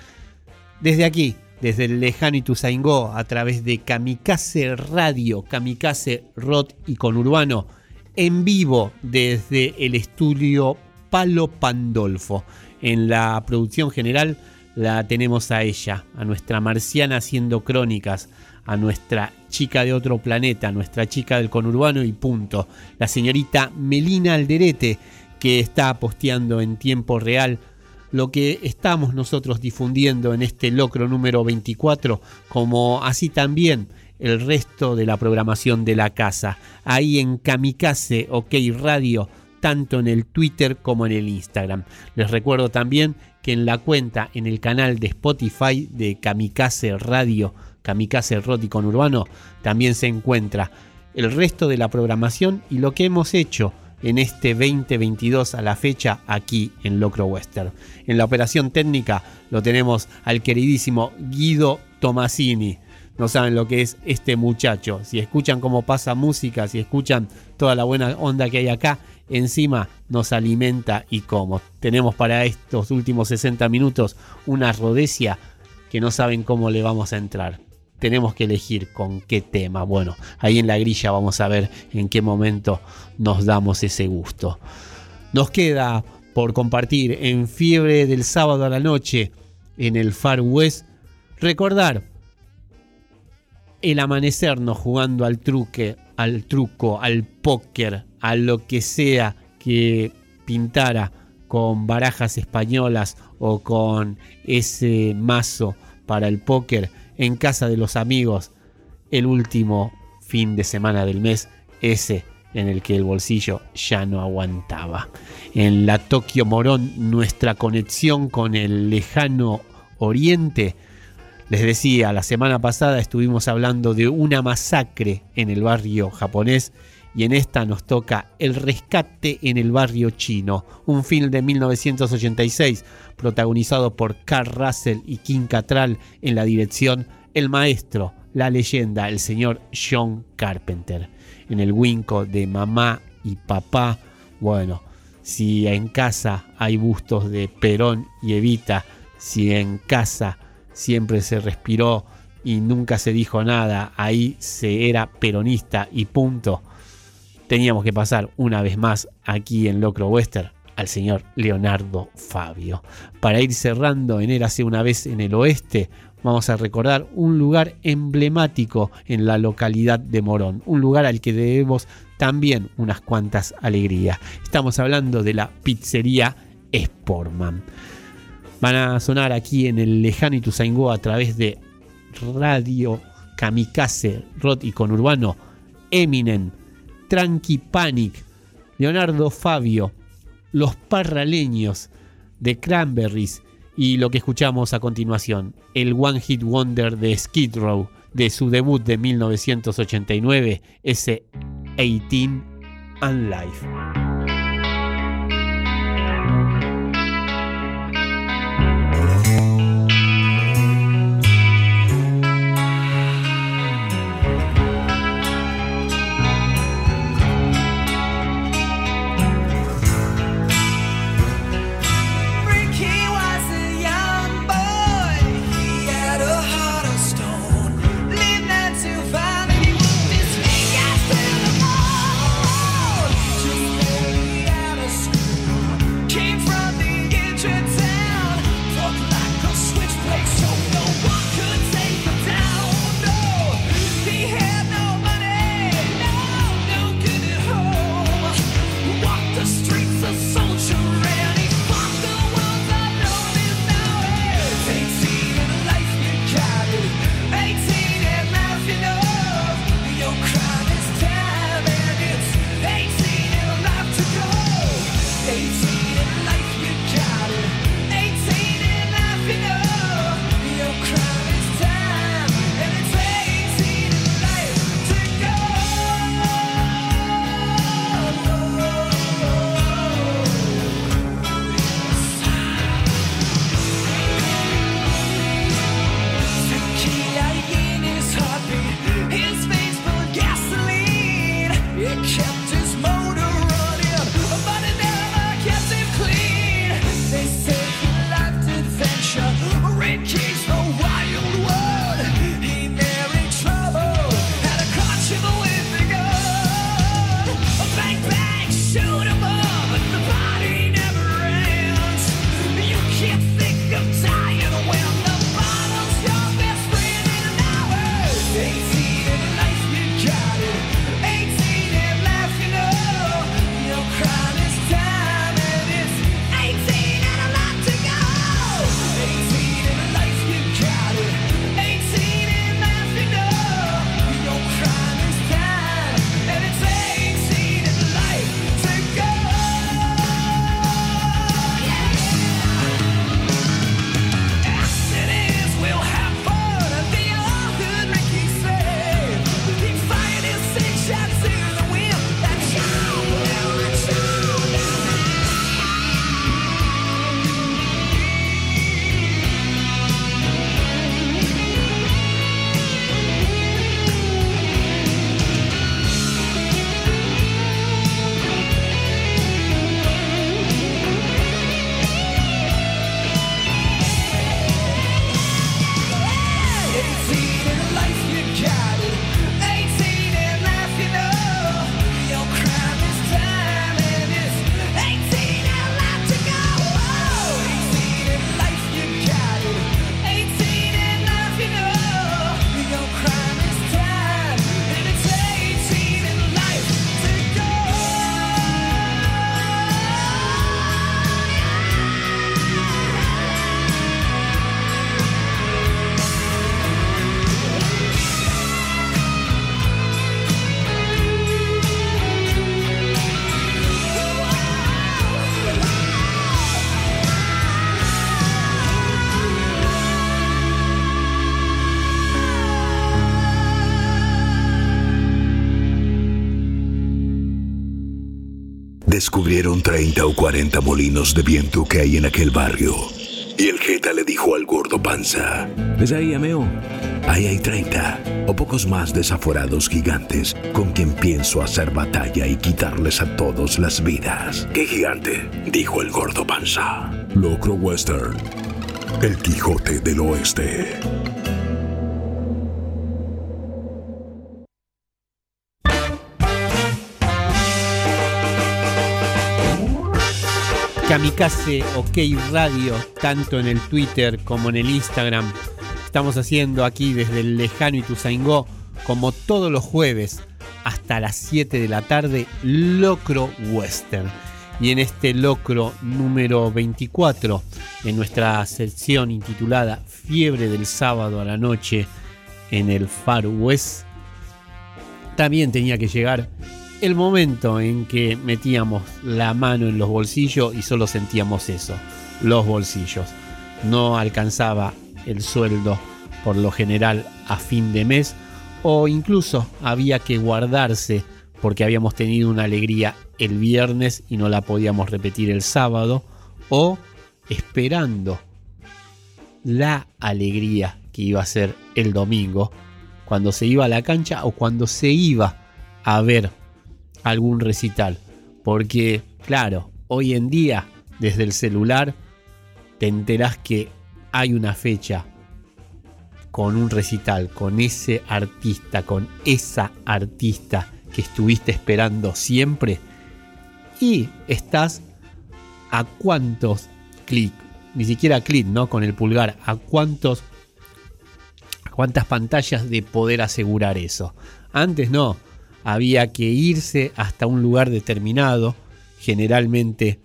Desde aquí, desde el lejano Ituzaingó, a través de Kamikaze Radio, Kamikaze Rock y Conurbano, en vivo desde el estudio Palo Pandolfo. En la producción general la tenemos a ella, a nuestra marciana haciendo crónicas, a nuestra chica de otro planeta, nuestra chica del conurbano y punto, la señorita Melina Alderete, que está posteando en tiempo real lo que estamos nosotros difundiendo en este locro número 24, como así también el resto de la programación de la casa, ahí en Kamikaze OK Radio, tanto en el Twitter como en el Instagram. Les recuerdo también que en la cuenta, en el canal de Spotify de Kamikaze Radio, Kamikaze Erótico Urbano, también se encuentra el resto de la programación y lo que hemos hecho en este 2022 a la fecha aquí en Locro Western. En la operación técnica lo tenemos al queridísimo Guido Tomasini. No saben lo que es este muchacho. Si escuchan cómo pasa música, si escuchan toda la buena onda que hay acá, encima nos alimenta y como. Tenemos para estos últimos 60 minutos una rodecia que no saben cómo le vamos a entrar tenemos que elegir con qué tema. Bueno, ahí en la grilla vamos a ver en qué momento nos damos ese gusto. Nos queda por compartir en Fiebre del sábado a la noche en el Far West recordar el amanecernos jugando al truque, al truco, al póker, a lo que sea que pintara con barajas españolas o con ese mazo para el póker en casa de los amigos el último fin de semana del mes, ese en el que el bolsillo ya no aguantaba. En la Tokio Morón, nuestra conexión con el lejano oriente, les decía, la semana pasada estuvimos hablando de una masacre en el barrio japonés y en esta nos toca El rescate en el barrio chino, un film de 1986 protagonizado por Carl Russell y Kim Cattrall en la dirección El maestro, la leyenda, el señor John Carpenter. En el winco de mamá y papá, bueno, si en casa hay bustos de Perón y Evita, si en casa siempre se respiró y nunca se dijo nada, ahí se era peronista y punto. Teníamos que pasar una vez más aquí en Locro Western al señor Leonardo Fabio. Para ir cerrando en él hace una vez en el oeste, vamos a recordar un lugar emblemático en la localidad de Morón, un lugar al que debemos también unas cuantas alegrías. Estamos hablando de la pizzería Sportman. Van a sonar aquí en el lejano Ituzaingó a través de Radio Kamikaze, Rod y Conurbano, Eminem, Tranqui Panic, Leonardo Fabio, Los Parraleños, The Cranberries y lo que escuchamos a continuación, el One Hit Wonder de Skid Row de su debut de 1989, ese 18 and Life. Descubrieron 30 o 40 molinos de viento que hay en aquel barrio. Y el Jeta le dijo al gordo panza: ¿Ves ahí, ameo? Ahí hay 30 o pocos más desaforados gigantes con quien pienso hacer batalla y quitarles a todos las vidas. ¿Qué gigante? dijo el gordo panza. Locro Western. El Quijote del Oeste. Kamikaze OK Radio, tanto en el Twitter como en el Instagram. Estamos haciendo aquí desde el lejano Ituzaingó, como todos los jueves, hasta las 7 de la tarde, Locro Western. Y en este locro número 24, en nuestra sección intitulada Fiebre del sábado a la noche en el Far West, también tenía que llegar el momento en que metíamos la mano en los bolsillos y solo sentíamos eso, los bolsillos. No alcanzaba el sueldo por lo general a fin de mes o incluso había que guardarse porque habíamos tenido una alegría el viernes y no la podíamos repetir el sábado o esperando la alegría que iba a ser el domingo cuando se iba a la cancha o cuando se iba a ver algún recital. Porque, claro, hoy en día, desde el celular, te enterás que hay una fecha con un recital, con ese artista, con esa artista que estuviste esperando siempre. Y estás a cuántos clics, ni siquiera clic, ¿no? Con el pulgar, a cuántos, cuántas pantallas de poder asegurar eso. Antes no, había que irse hasta un lugar determinado, generalmente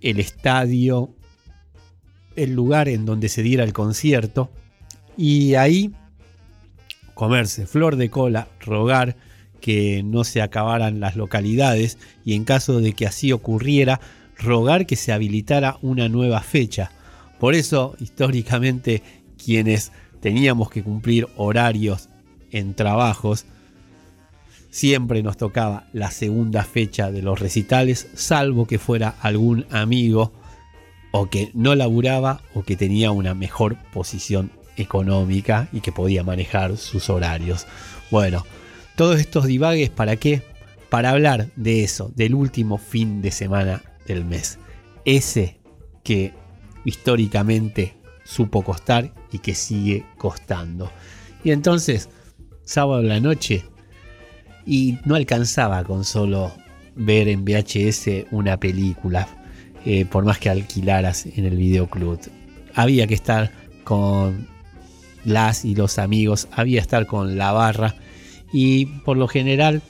el estadio, el lugar en donde se diera el concierto, y ahí comerse flor de cola, rogar que no se acabaran las localidades y en caso de que así ocurriera, rogar que se habilitara una nueva fecha. Por eso, históricamente, quienes teníamos que cumplir horarios en trabajos, Siempre nos tocaba la segunda fecha de los recitales, salvo que fuera algún amigo o que no laburaba o que tenía una mejor posición económica y que podía manejar sus horarios. Bueno, todos estos divagues, ¿para qué? Para hablar de eso, del último fin de semana del mes. Ese que históricamente supo costar y que sigue costando. Y entonces, sábado en la noche, y no alcanzaba con solo ver en VHS una película, eh, por más que alquilaras en el videoclub. Había que estar con las y los amigos, había que estar con la barra y por lo general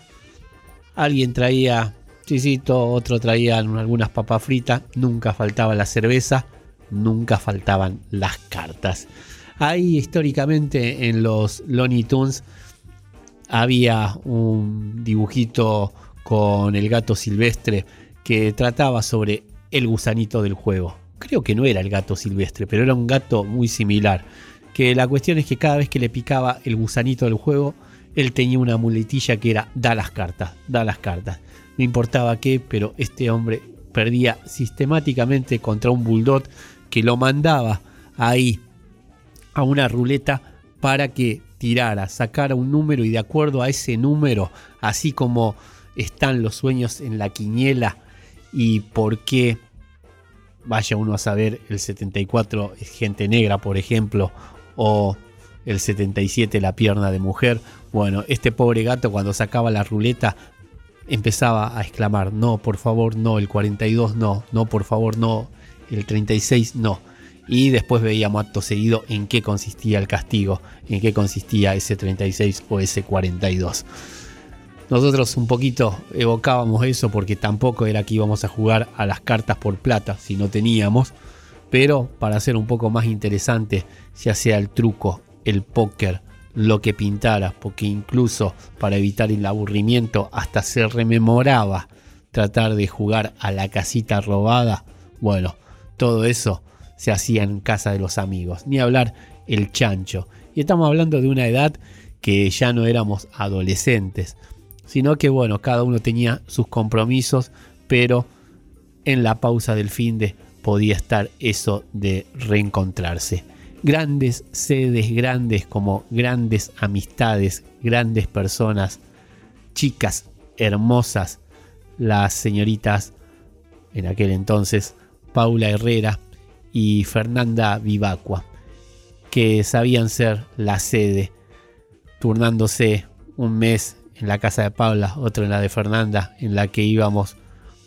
alguien traía chisito, otro traía algunas papas fritas, nunca faltaba la cerveza, nunca faltaban las cartas. Ahí históricamente en los Looney Tunes había un dibujito con el gato silvestre que trataba sobre el gusanito del juego. Creo que no era el gato silvestre, pero era un gato muy similar. Que la cuestión es que cada vez que le picaba el gusanito del juego, él tenía una muletilla que era da las cartas, da las cartas. No importaba qué, pero este hombre perdía sistemáticamente contra un bulldog que lo mandaba ahí a una ruleta para que tirara, sacara un número y de acuerdo a ese número, así como están los sueños en la quiniela y por qué vaya uno a saber el 74 es gente negra, por ejemplo, o el 77 la pierna de mujer. Bueno, este pobre gato cuando sacaba la ruleta empezaba a exclamar, no, por favor, no, el 42 no, no, por favor, no, el 36 no y después veíamos acto seguido en qué consistía el castigo, en qué consistía ese 36 o ese 42. Nosotros un poquito evocábamos eso porque tampoco era que íbamos a jugar a las cartas por plata si no teníamos, pero para hacer un poco más interesante, ya sea el truco, el póker, lo que pintara, porque incluso para evitar el aburrimiento hasta se rememoraba tratar de jugar a la casita robada. Bueno, todo eso se hacía en casa de los amigos, ni hablar el chancho. Y estamos hablando de una edad que ya no éramos adolescentes, sino que bueno, cada uno tenía sus compromisos pero en la pausa del fin de podía estar eso de reencontrarse. Grandes sedes, grandes como grandes amistades, grandes personas, chicas hermosas, las señoritas en aquel entonces, Paula Herrera y Fernanda Vivacua, que sabían ser la sede, turnándose un mes en la casa de Paula, otro en la de Fernanda, en la que íbamos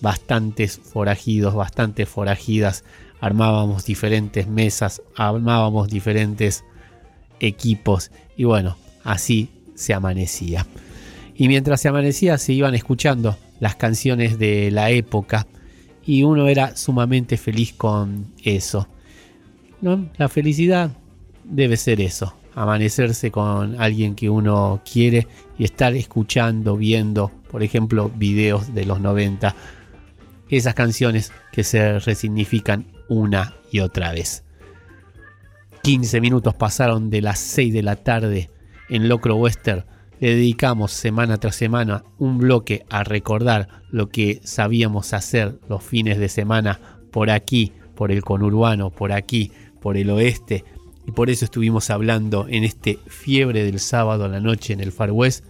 bastantes forajidos, bastantes forajidas, armábamos diferentes mesas, armábamos diferentes equipos y bueno, así se amanecía. Y mientras se amanecía se iban escuchando las canciones de la época y uno era sumamente feliz con eso. La felicidad debe ser eso, amanecerse con alguien que uno quiere y estar escuchando, viendo, por ejemplo, videos de los 90, esas canciones que se resignifican una y otra vez. 15 minutos pasaron de las 6 de la tarde en Locro Western. Le dedicamos semana tras semana un bloque a recordar lo que sabíamos hacer los fines de semana por aquí, por el conurbano, por aquí, por el oeste, y por eso estuvimos hablando en este fiebre del sábado a la noche en el Far West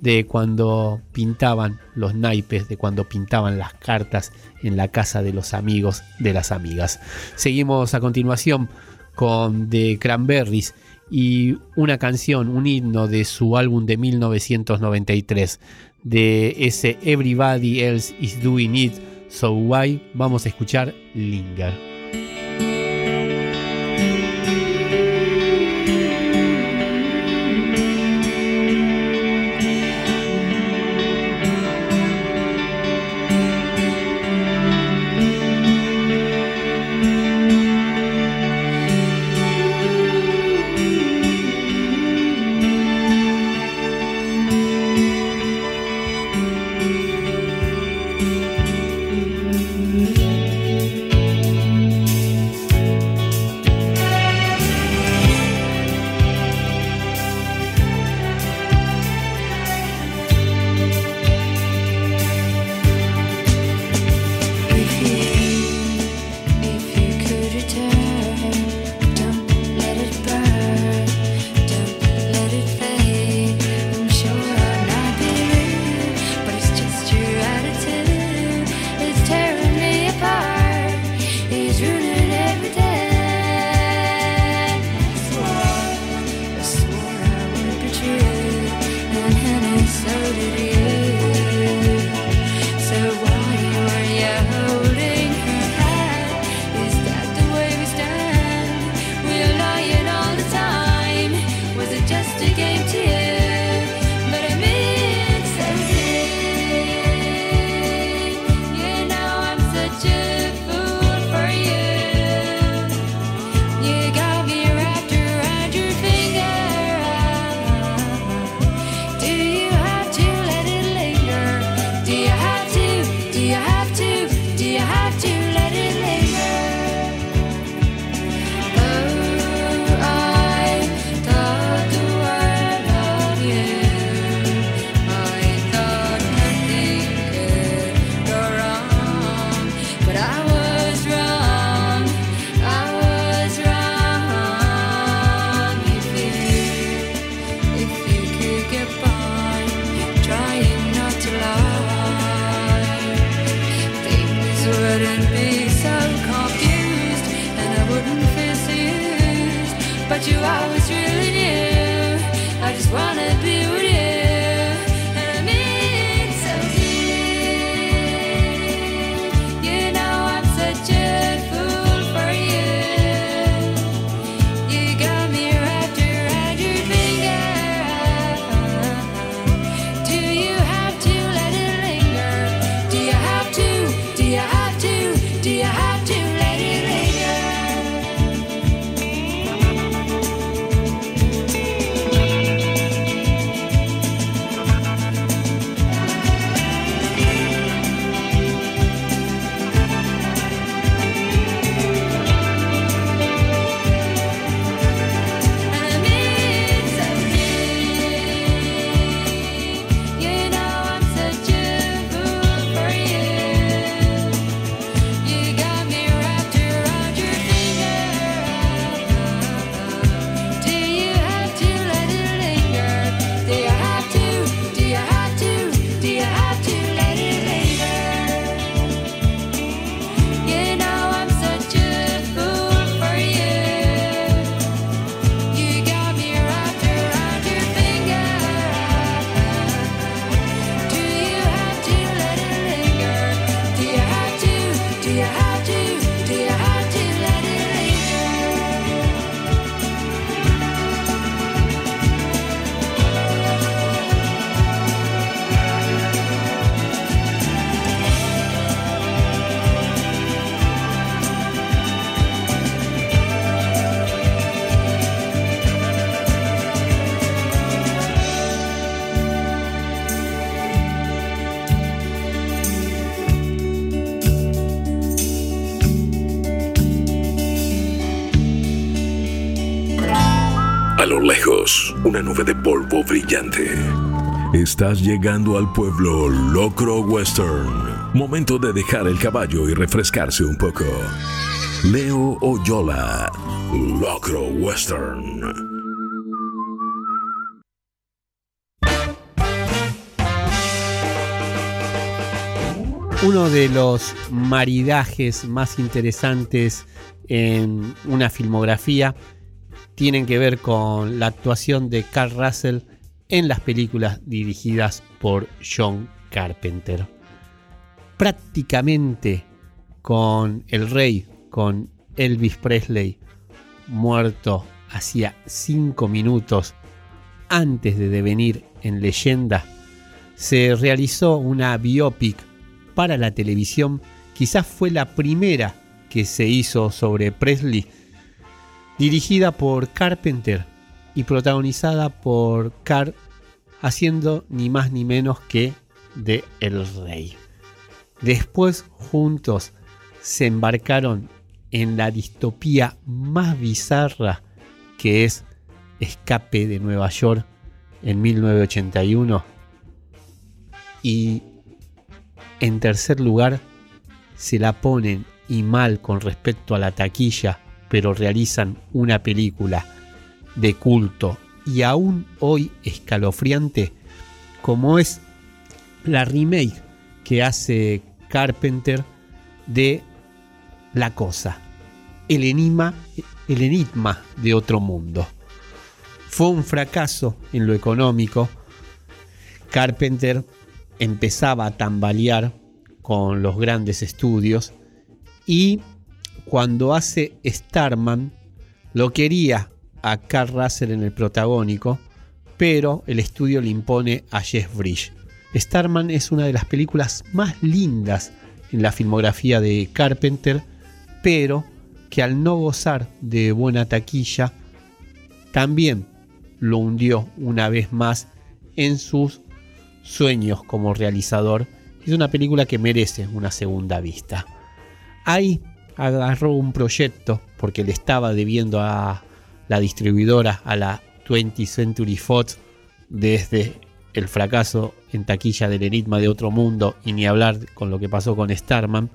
de cuando pintaban los naipes, de cuando pintaban las cartas en la casa de los amigos de las amigas. Seguimos a continuación con The Cranberries y una canción, un himno de su álbum de 1993, de ese Everybody Else Is Doing It, So Why vamos a escuchar Linger. Lo lejos, una nube de polvo brillante. Estás llegando al pueblo Locro Western. Momento de dejar el caballo y refrescarse un poco. Leo Oyola, Locro Western. Uno de los maridajes más interesantes en una filmografía tienen que ver con la actuación de Carl Russell en las películas dirigidas por John Carpenter. Prácticamente con El Rey, con Elvis Presley, muerto hacía cinco minutos antes de devenir en leyenda, se realizó una biopic para la televisión, quizás fue la primera que se hizo sobre Presley, dirigida por Carpenter y protagonizada por Carl, haciendo ni más ni menos que de El Rey. Después juntos se embarcaron en la distopía más bizarra que es Escape de Nueva York en 1981 y en tercer lugar, se la ponen y mal con respecto a la taquilla, pero realizan una película de culto y aún hoy escalofriante, como es la remake que hace Carpenter de La Cosa, el enigma, el enigma de otro mundo. Fue un fracaso en lo económico. Carpenter empezaba a tambalear con los grandes estudios y cuando hace Starman lo quería a Carl Russell en el protagónico, pero el estudio le impone a Jeff Bridge. Starman es una de las películas más lindas en la filmografía de Carpenter, pero que al no gozar de buena taquilla, también lo hundió una vez más en sus sueños como realizador. Es una película que merece una segunda vista. Ahí agarró un proyecto porque le estaba debiendo a la distribuidora, a la 20th Century Fox, desde el fracaso en taquilla del Enigma de Otro Mundo y ni hablar con lo que pasó con Starman,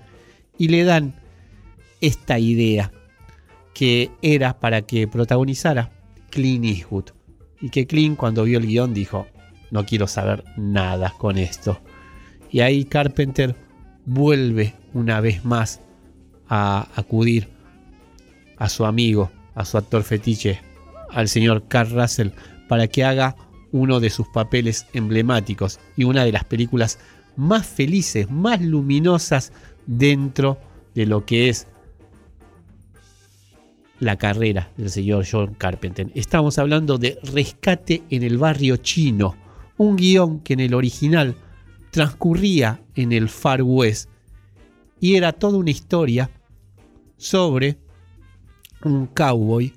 y le dan esta idea que era para que protagonizara Clint Eastwood. Y que Clint cuando vio el guion dijo, no quiero saber nada con esto. Y ahí Carpenter vuelve una vez más a acudir a su amigo, a su actor fetiche, al señor Carl Russell, para que haga uno de sus papeles emblemáticos y una de las películas más felices, más luminosas dentro de lo que es la carrera del señor John Carpenter. Estamos hablando de Rescate en el barrio chino, un guion que en el original transcurría en el Far West y era toda una historia sobre un cowboy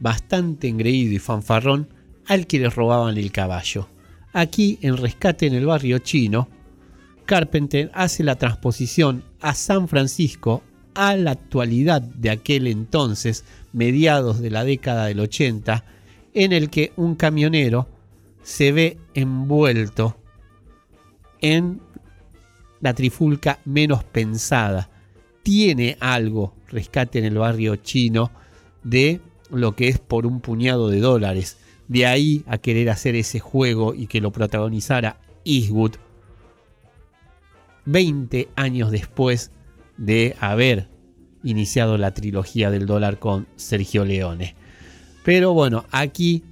bastante engreído y fanfarrón al que le robaban el caballo. Aquí en Rescate en el barrio chino, Carpenter hace la transposición a San Francisco a la actualidad de aquel entonces, mediados de la década del 80, en el que un camionero se ve envuelto en la trifulca menos pensada. Tiene algo, rescate en el barrio chino, de lo que es por un puñado de dólares. De ahí a querer hacer ese juego y que lo protagonizara Eastwood 20 años después de haber iniciado la trilogía del dólar con Sergio Leone. Pero bueno, aquí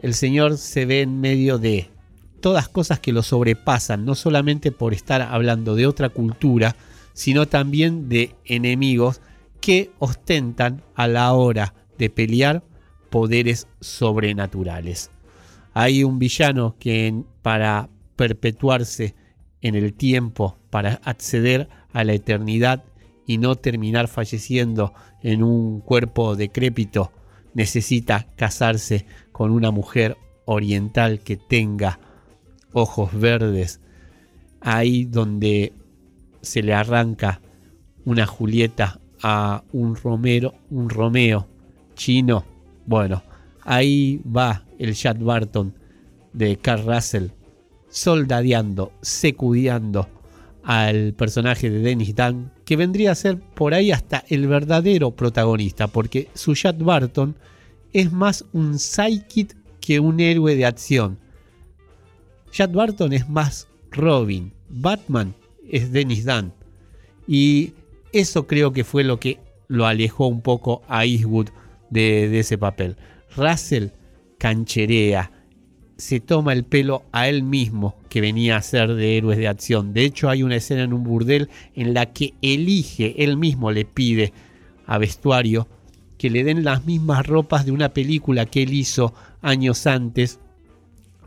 el Señor se ve en medio de todas cosas que lo sobrepasan, no solamente por estar hablando de otra cultura, sino también de enemigos que ostentan a la hora de pelear poderes sobrenaturales. Hay un villano que para perpetuarse en el tiempo, para acceder a la eternidad y no terminar falleciendo en un cuerpo decrépito, necesita casarse con una mujer oriental que tenga ojos verdes, ahí donde se le arranca una Julieta a un Romero, un Romeo chino, bueno, ahí va el Chad Barton de Carl Russell soldadeando, secudiando al personaje de Dennis Dunn, que vendría a ser por ahí hasta el verdadero protagonista, porque su Chad Barton es más un psychic que un héroe de acción. Chad Barton es más Robin, Batman es Dennis Dunn. Y eso creo que fue lo que lo alejó un poco a Eastwood de, de ese papel. Russell cancherea, se toma el pelo a él mismo que venía a ser de héroes de acción. De hecho hay una escena en un burdel en la que elige, él mismo le pide a vestuario que le den las mismas ropas de una película que él hizo años antes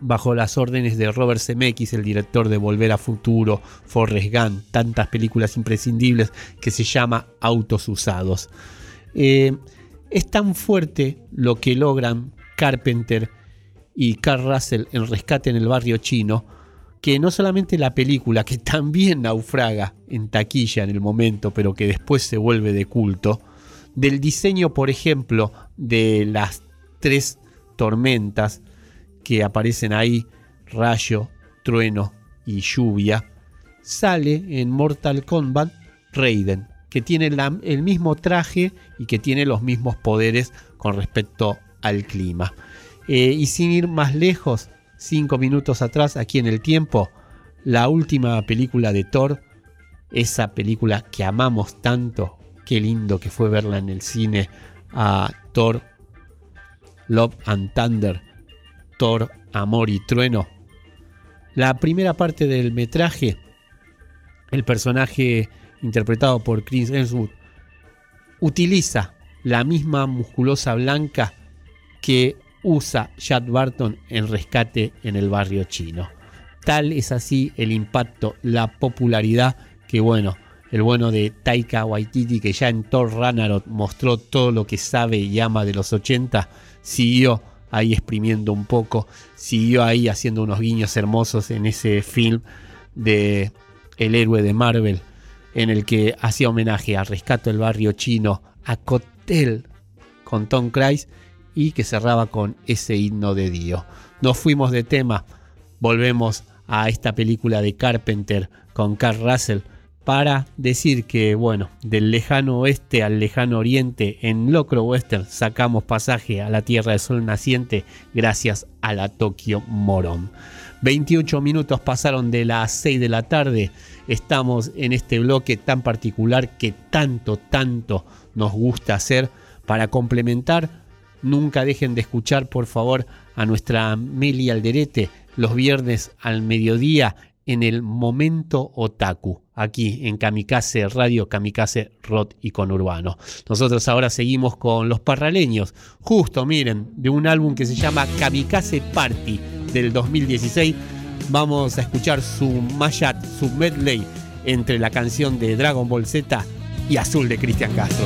bajo las órdenes de Robert Zemeckis, el director de Volver a Futuro, Forrest Gump, tantas películas imprescindibles que se llama Autos Usados. Eh, es tan fuerte lo que logran Carpenter y Carl Russell en Rescate en el Barrio Chino, que no solamente la película, que también naufraga en taquilla en el momento, pero que después se vuelve de culto, del diseño, por ejemplo, de las tres tormentas que aparecen ahí, rayo, trueno y lluvia, sale en Mortal Kombat Raiden, que tiene el mismo traje y que tiene los mismos poderes con respecto al clima. Eh, y sin ir más lejos, cinco minutos atrás, aquí en el tiempo, la última película de Thor, esa película que amamos tanto, qué lindo que fue verla en el cine, a Thor, Love and Thunder, Amor y Trueno. La primera parte del metraje, el personaje interpretado por Chris Hemsworth, utiliza la misma musculosa blanca que usa Chad Barton en rescate en el barrio chino. Tal es así el impacto, la popularidad que bueno, el bueno de Taika Waititi que ya en Thor Ragnarok mostró todo lo que sabe y ama de los 80, siguió ahí exprimiendo un poco, siguió ahí haciendo unos guiños hermosos en ese film de El héroe de Marvel en el que hacía homenaje a Rescate del barrio chino, a Cotel con Tom Cruise y que cerraba con ese himno de Dio. Nos fuimos de tema, volvemos a esta película de Carpenter con Carl Russell para decir que, bueno, del lejano oeste al lejano oriente, en Locro Western sacamos pasaje a la Tierra del Sol naciente gracias a la Tokyo Moron. 28 minutos pasaron de las 6 de la tarde. Estamos en este bloque tan particular que tanto, tanto nos gusta hacer para complementar Nunca dejen de escuchar, por favor, a nuestra Meli Alderete los viernes al mediodía en el Momento Otaku, aquí en Kamikaze Radio, Kamikaze Rock y Conurbano. Nosotros ahora seguimos con los parraleños, justo miren, de un álbum que se llama Kamikaze Party del 2016. Vamos a escuchar su mashup, su medley entre la canción de Dragon Ball Z y Azul de Cristian Castro.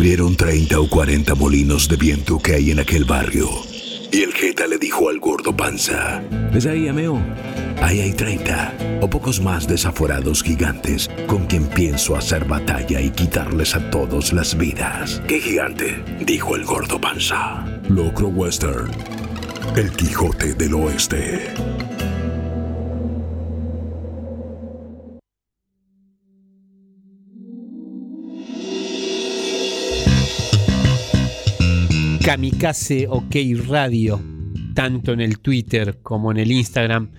Descubrieron 30 o 40 molinos de viento que hay en aquel barrio. Y el Jeta le dijo al gordo panza: ¿Ves ahí, ameo? Ahí hay 30 o pocos más desaforados gigantes con quien pienso hacer batalla y quitarles a todos las vidas. ¿Qué gigante? Dijo el gordo panza. Locro Western. El Quijote del Oeste. Kamikaze OK Radio, tanto en el Twitter como en el Instagram,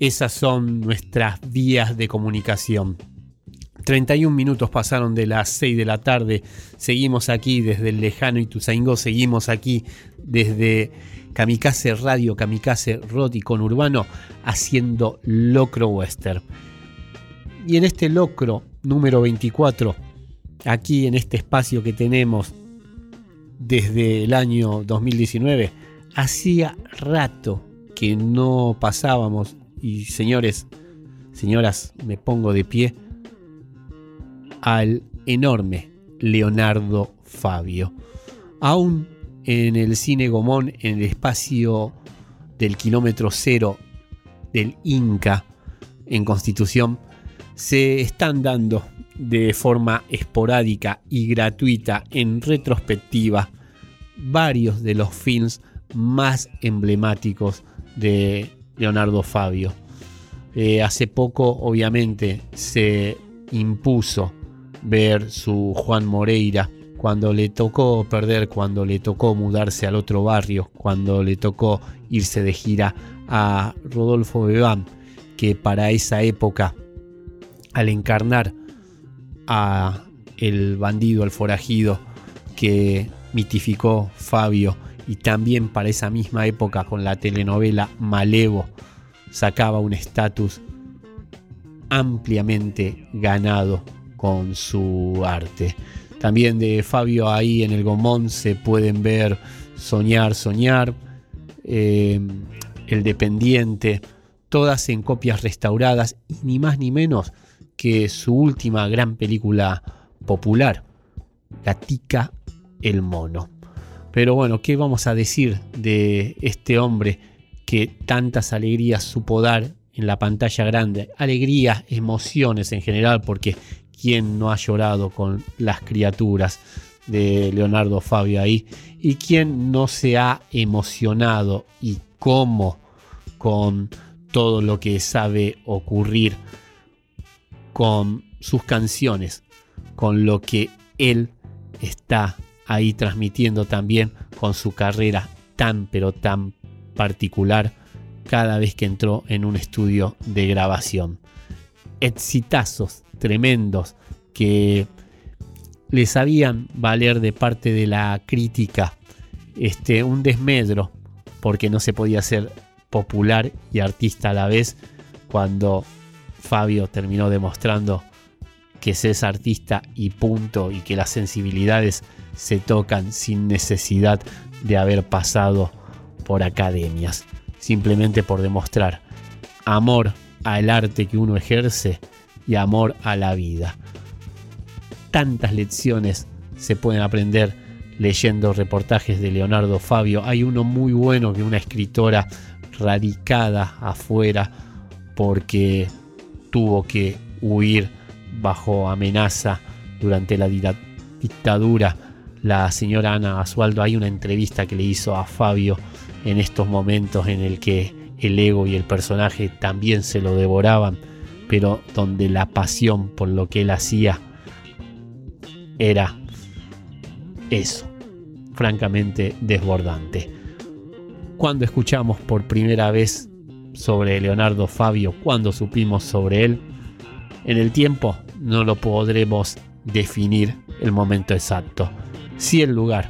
esas son nuestras vías de comunicación. 31 minutos pasaron de las 6 de la tarde, seguimos aquí desde el lejano Ituzaingó, seguimos aquí desde Kamikaze Radio, Kamikaze Roti con Urbano, haciendo Locro Western. Y en este Locro número 24, aquí en este espacio que tenemos desde el año 2019. Hacía rato que no pasábamos y señores, señoras, me pongo de pie al enorme Leonardo Fabio. Aún en el cine Gomón, en el espacio del kilómetro cero del Inca en Constitución, se están dando de forma esporádica y gratuita en retrospectiva varios de los films más emblemáticos de Leonardo Fabio. Eh, hace poco, obviamente, se impuso ver su Juan Moreira cuando le tocó perder, cuando le tocó mudarse al otro barrio, cuando le tocó irse de gira a Rodolfo Bebán, que para esa época, al encarnar a el bandido, al forajido que mitificó Fabio y también para esa misma época con la telenovela Malevo sacaba un estatus ampliamente ganado con su arte. También de Fabio ahí en el Gomón se pueden ver Soñar, Soñar, eh, El Dependiente, todas en copias restauradas y ni más ni menos que su última gran película popular, Gatica el Mono. Pero bueno, ¿qué vamos a decir de este hombre que tantas alegrías supo dar en la pantalla grande? Alegrías, emociones en general, porque ¿quién no ha llorado con las criaturas de Leonardo Fabio ahí? ¿Y quién no se ha emocionado y cómo con todo lo que sabe ocurrir con sus canciones, con lo que él está ahí transmitiendo también con su carrera tan pero tan particular cada vez que entró en un estudio de grabación. Exitazos tremendos que le sabían valer de parte de la crítica este, un desmedro porque no se podía ser popular y artista a la vez cuando Fabio terminó demostrando que se es artista y punto y que las sensibilidades se tocan sin necesidad de haber pasado por academias, simplemente por demostrar amor al arte que uno ejerce y amor a la vida. Tantas lecciones se pueden aprender leyendo reportajes de Leonardo Fabio. Hay uno muy bueno que una escritora radicada afuera porque tuvo que huir bajo amenaza durante la dictadura. La señora Ana Asualdo, hay una entrevista que le hizo a Fabio en estos momentos en el que el ego y el personaje también se lo devoraban, pero donde la pasión por lo que él hacía era eso, francamente desbordante. Cuando escuchamos por primera vez sobre Leonardo Fabio, cuando supimos sobre él, En el tiempo no lo podremos definir el momento exacto. Sí el lugar.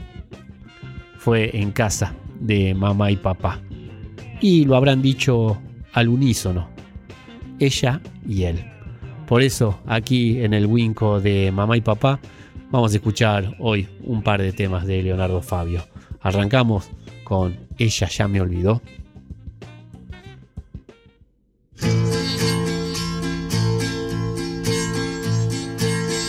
Fue en casa de mamá y papá. Y lo habrán dicho al unísono. Ella y él. Por eso aquí en el Winco de mamá y papá vamos a escuchar hoy un par de temas de Leonardo Fabio. Arrancamos con Ella ya me olvidó.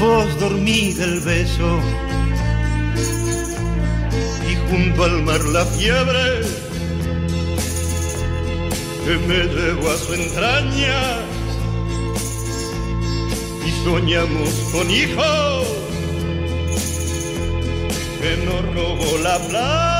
voz dormida el beso y junto al mar la fiebre que me llevó a su entraña y soñamos con hijos que nos robó la plata.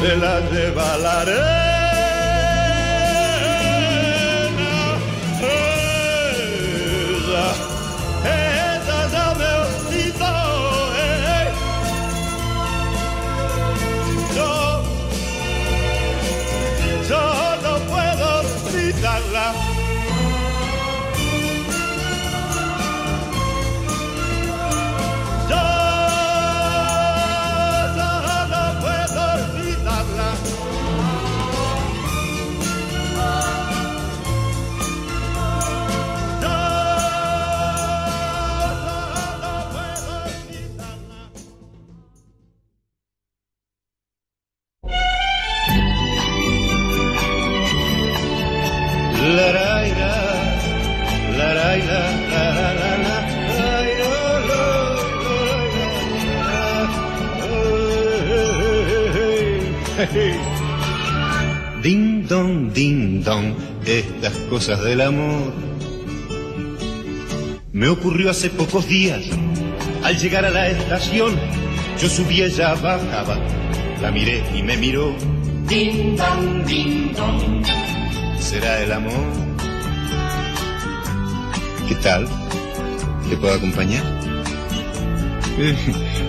se la lleva la arena. La. Ding dong, ding dong, estas cosas del amor. Me ocurrió hace pocos días, al llegar a la estación, yo subí, ella bajaba, la miré y me miró. Ding dong, ding dong será el amor. ¿Qué tal? ¿Te puedo acompañar?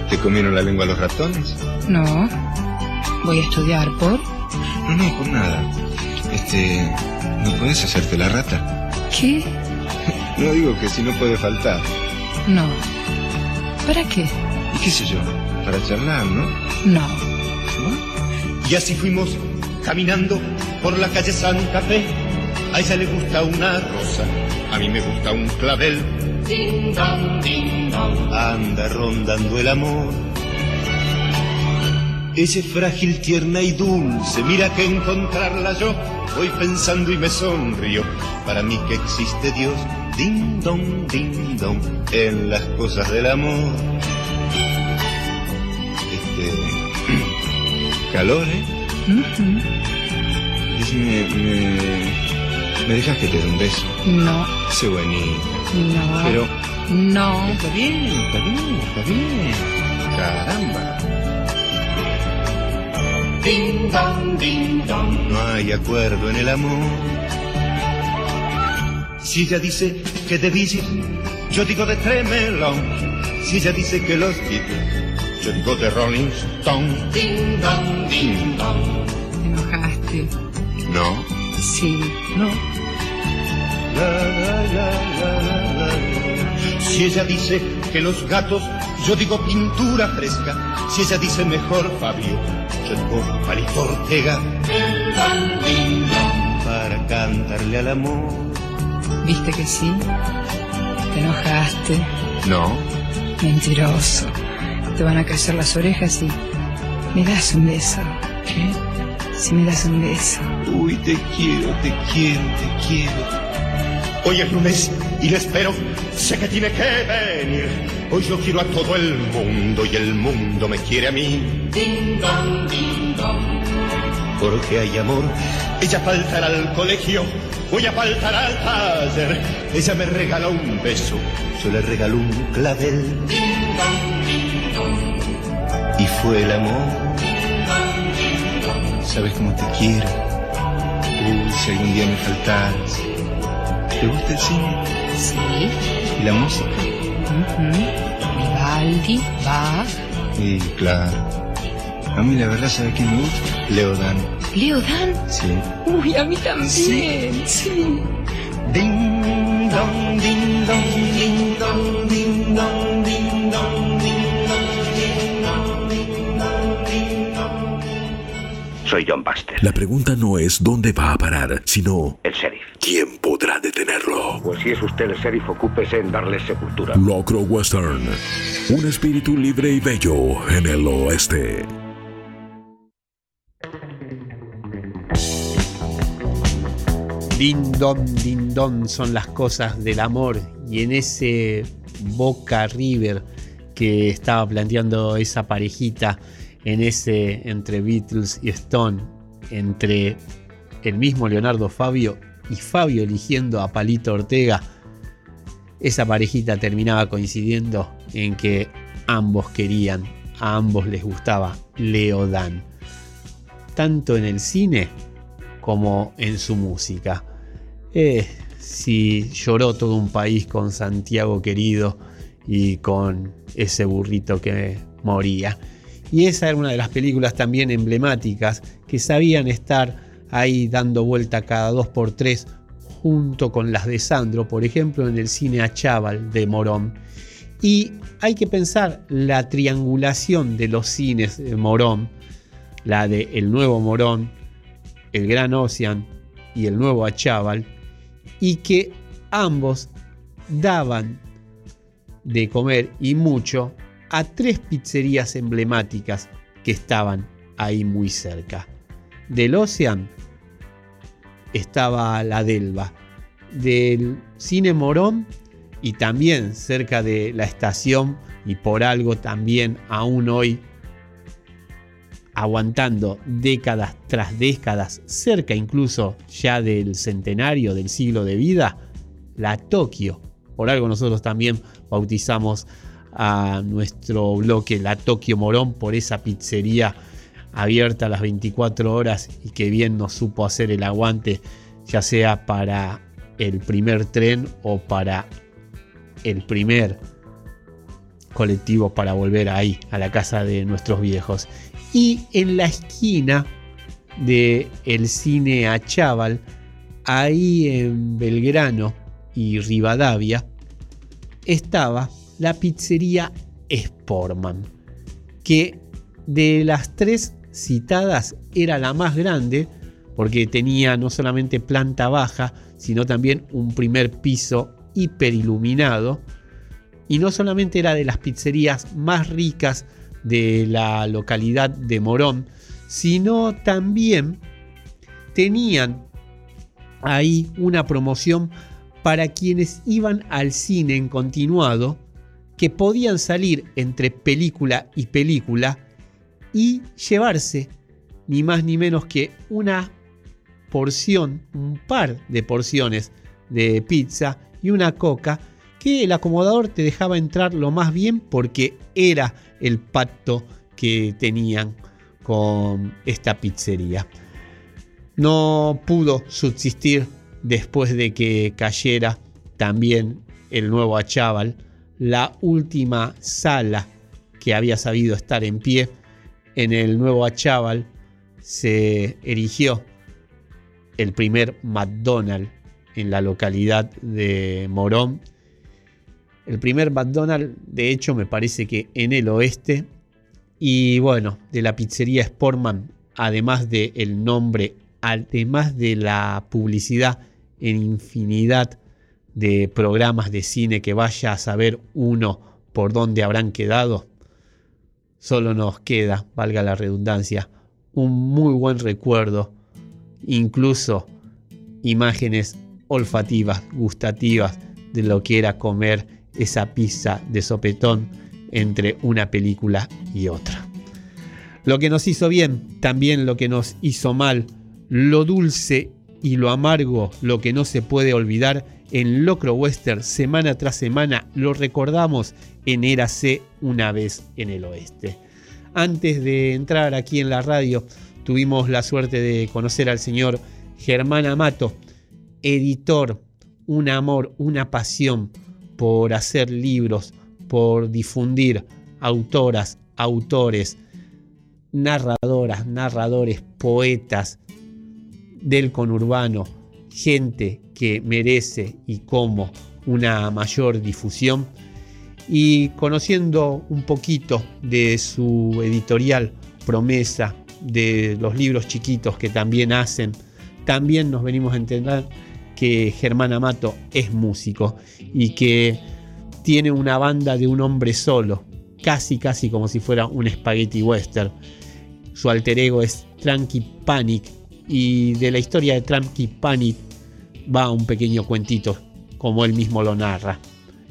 ¿Te comieron la lengua los ratones? No. Voy a estudiar por. No, no, por nada. Este. ¿No puedes hacerte la rata? ¿Qué? *laughs* No digo que si no puede faltar. No. ¿Para qué? ¿Y qué sé yo? Para charlar, ¿no? No. Y así fuimos caminando por la calle Santa Fe. A ella le gusta una rosa, a mí me gusta un clavel. Ding dong, ding dong. Anda rondando el amor. Ella es frágil, tierna y dulce. Mira que encontrarla yo voy pensando y me sonrío. Para mí que existe Dios. Ding dong, ding dong. En las cosas del amor. Este. *clears throat* Calor, ¿eh? Decime, me, ¿me dejas que te dé un beso? No. Ese buenito. No. Pero No. está bien, está bien, está bien. Caramba. Ding dong, ding dong. No hay acuerdo en el amor. Si ella dice que de Beatles, yo digo de Tremelón. Si ella dice que los Beatles, yo digo de Rolling Stone. Ding dong, ding dong. Te enojaste. No. Sí. No. La, la, la, la, la, la. Si ella dice que los gatos, yo digo pintura fresca. Si ella dice mejor Fabio, yo digo Palito Ortega. Para cantarle al amor. ¿Viste que sí? Te enojaste. No. Mentiroso. Te van a caer las orejas y me das un beso. ¿Qué? Si me das un beso. Uy, te quiero, te quiero, te quiero. Hoy es lunes y le espero. Sé que tiene que venir. Hoy yo quiero a todo el mundo y el mundo me quiere a mí. Ding dong, ding dong. Porque hay amor. Ella faltará al colegio. Voy a faltar al taller. Ella me regala un beso. Yo le regalo un clavel. Y fue el amor. ¿Sabes cómo te quiero? Uy, si algún día me faltaras. ¿Te gusta el cine? Sí. ¿Y la música? Vivaldi, Bach, Y claro. A mí la verdad, ¿sabe quién me gusta? Leodan. Leo Dan. Sí. Uy, a mí también. Sí. Ding dong, ding dong, ding dong, ding dong, Soy John Baxter. La pregunta no es dónde va a parar, sino El sheriff. quién podrá detenerlo. Pues si es usted el sheriff, ocúpese en darle sepultura. Locro Western. Un espíritu libre y bello en el oeste. Din don, din don son las cosas del amor. Y en ese Boca River que estaba planteando esa parejita, en ese entre Beatles y Stone, entre el mismo Leonardo Fabio y Fabio eligiendo a Palito Ortega, esa parejita terminaba coincidiendo en que ambos querían, a ambos les gustaba Leo Dan. Tanto en el cine como en su música. Eh, si lloró todo un país con Santiago querido y con ese burrito que moría. Y esa era una de las películas también emblemáticas que sabían estar ahí dando vuelta cada dos por tres junto con las de Sandro, por ejemplo en el cine Achaval de Morón. Y hay que pensar la triangulación de los cines de Morón, la de El Nuevo Morón, El Gran Ocean y El Nuevo Achaval, y que ambos daban de comer y mucho a tres pizzerías emblemáticas que estaban ahí muy cerca. Del Ocean estaba la Delva, del Cine Morón y también cerca de la estación y por algo también aún hoy aguantando décadas tras décadas, cerca incluso ya del centenario del siglo de vida, la Tokio. Por algo nosotros también bautizamos a nuestro bloque La Tokio Morón por esa pizzería abierta a las 24 horas y que bien nos supo hacer el aguante, ya sea para el primer tren o para el primer colectivo para volver ahí, a la casa de nuestros viejos. Y en la esquina del el cine Achaval ahí en Belgrano y Rivadavia estaba la pizzería Sportman, que de las tres citadas era la más grande porque tenía no solamente planta baja, sino también un primer piso hiperiluminado. Y no solamente era de las pizzerías más ricas de la localidad de Morón, sino también tenían ahí una promoción para quienes iban al cine en continuado, que podían salir entre película y película y llevarse ni más ni menos que una porción, un par de porciones de pizza y una coca que el acomodador te dejaba entrar lo más bien porque era el pacto que tenían con esta pizzería. No pudo subsistir después de que cayera también el nuevo Achaval, la última sala que había sabido estar en pie en el nuevo Achaval se erigió el primer McDonald's en la localidad de Morón. El primer McDonald's, de hecho, me parece que en el oeste. Y bueno, de la pizzería Sportman, además del el nombre, además de la publicidad en infinidad de programas de cine que vaya a saber uno por dónde habrán quedado, solo nos queda, valga la redundancia, un muy buen recuerdo, incluso imágenes olfativas, gustativas de lo que era comer esa pizza de sopetón entre una película y otra. Lo que nos hizo bien, también lo que nos hizo mal, lo dulce y lo amargo, lo que no se puede olvidar, en Locro Western semana tras semana lo recordamos en Érase una vez en el oeste. Antes de entrar aquí en la radio, tuvimos la suerte de conocer al señor Germán Amato, editor, un amor, una pasión por hacer libros, por difundir autoras, autores, narradoras, narradores, poetas del conurbano, gente que merece y como una mayor difusión. Y conociendo un poquito de su editorial Promesa, de los libros chiquitos que también hacen, también nos venimos a entender que Germán Amato es músico y que tiene una banda de un hombre solo, casi casi como si fuera un spaghetti western. Su alter ego es Tranky Panic y de la historia de Tranky Panic va un pequeño cuentito, como él mismo lo narra.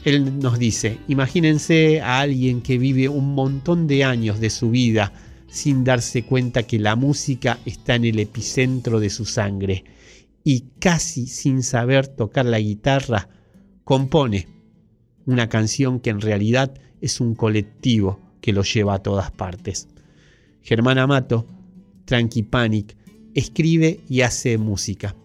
Él nos dice, imagínense a alguien que vive un montón de años de su vida sin darse cuenta que la música está en el epicentro de su sangre y casi sin saber tocar la guitarra, compone una canción que en realidad es un colectivo que lo lleva a todas partes. Germán Amato, Tranqui Panic, escribe y hace música.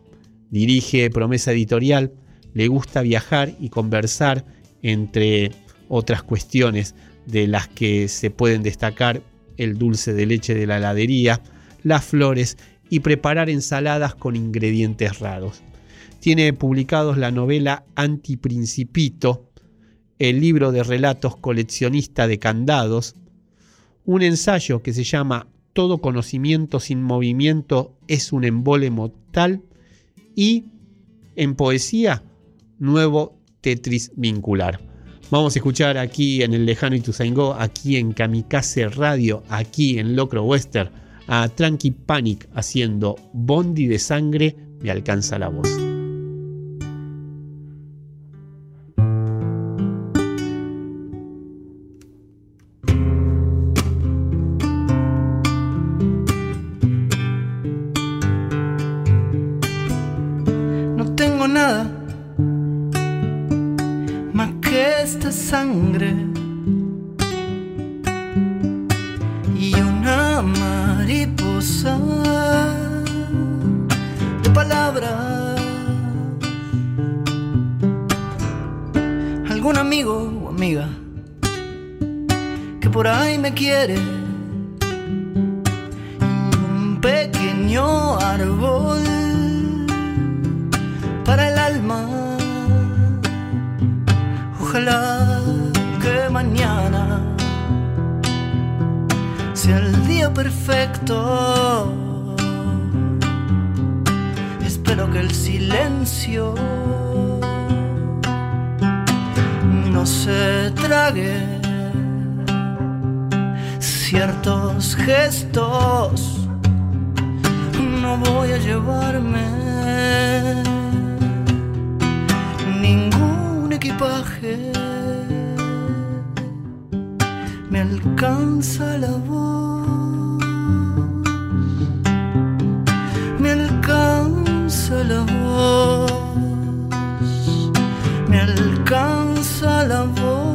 Dirige Promesa Editorial, le gusta viajar y conversar entre otras cuestiones de las que se pueden destacar el dulce de leche de la heladería, las flores y preparar ensaladas con ingredientes raros. Tiene publicados la novela Antiprincipito, el libro de relatos coleccionista de candados, un ensayo que se llama Todo conocimiento sin movimiento es un embole mortal y en poesía Nuevo Tetris vincular. Vamos a escuchar aquí en el lejano Ituzaingó, aquí en Kamikaze Radio, aquí en Locro Western, a Tranqui Panic haciendo Bondi de sangre, me alcanza la voz. Alcanza la voz. Me alcanza la voz. Me alcanza la voz.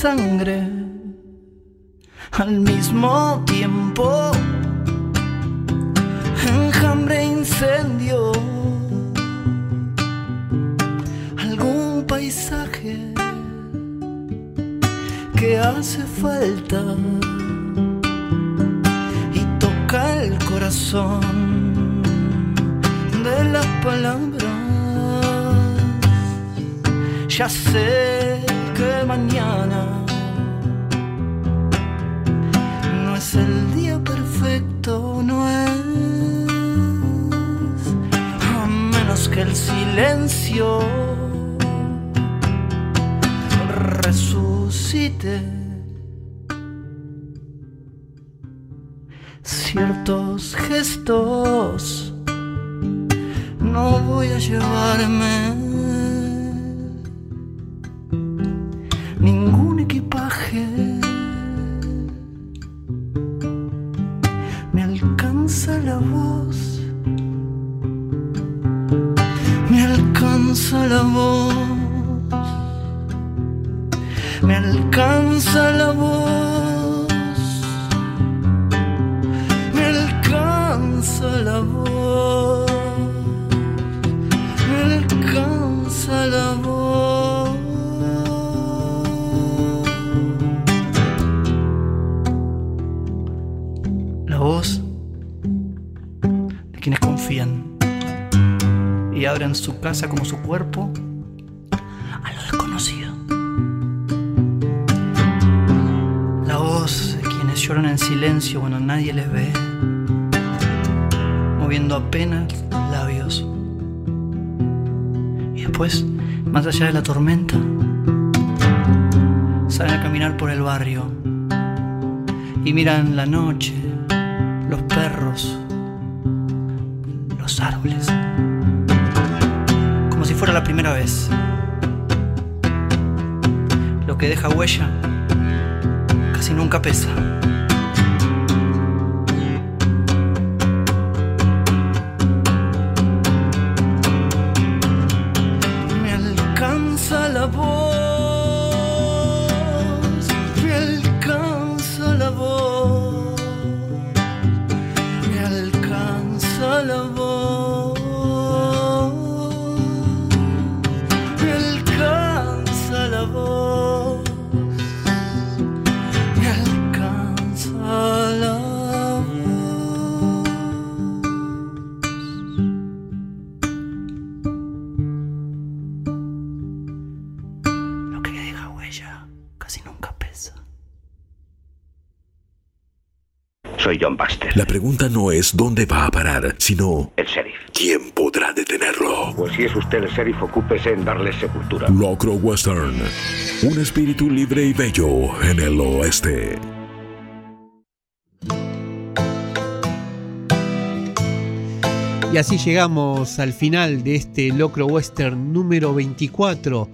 Sangre al mismo tiempo. Enjambre, incendio, algún paisaje que hace falta y toca el corazón de las palabras. Ya sé que mañana no es el día perfecto, no es. A menos que el silencio resucite. Ciertos gestos no voy a llevarme Me alcanza la voz, me alcanza la voz, me alcanza la voz, me alcanza la voz, y abren su casa como su cuerpo a lo desconocido. La voz de quienes lloran en silencio cuando nadie les ve, moviendo apenas labios. Y después, más allá de la tormenta, salen a caminar por el barrio y miran la noche, los perros, los árboles, la primera vez. Lo que deja huella casi nunca pesa. John Baxter. La pregunta no es dónde va a parar, sino El sheriff. quién podrá detenerlo. Pues si es usted el sheriff, ocúpese en darle sepultura. Locro Western. Un espíritu libre y bello en el oeste. Y así llegamos al final de este Locro Western número 24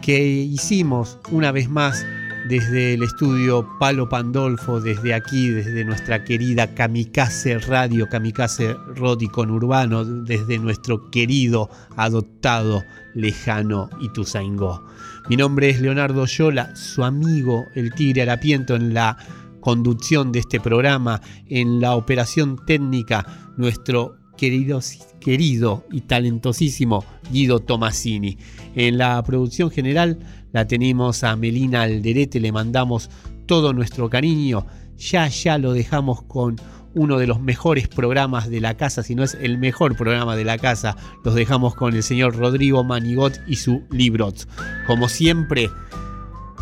que hicimos una vez más desde el estudio Palo Pandolfo, desde aquí, desde nuestra querida Kamikaze Radio, Kamikaze Rodicon Urbano, desde nuestro querido, adoptado, lejano Ituzaingó. Mi nombre es Leonardo Yola, su amigo, el Tigre Harapiento, en la conducción de este programa, en la operación técnica, nuestro querido, querido y talentosísimo Guido Tomasini. En la producción general la tenemos a Melina Alderete, le mandamos todo nuestro cariño. Ya, ya lo dejamos con uno de los mejores programas de la casa, si no es el mejor programa de la casa. Los dejamos con el señor Rodrigo Manigot y su Librot. Como siempre,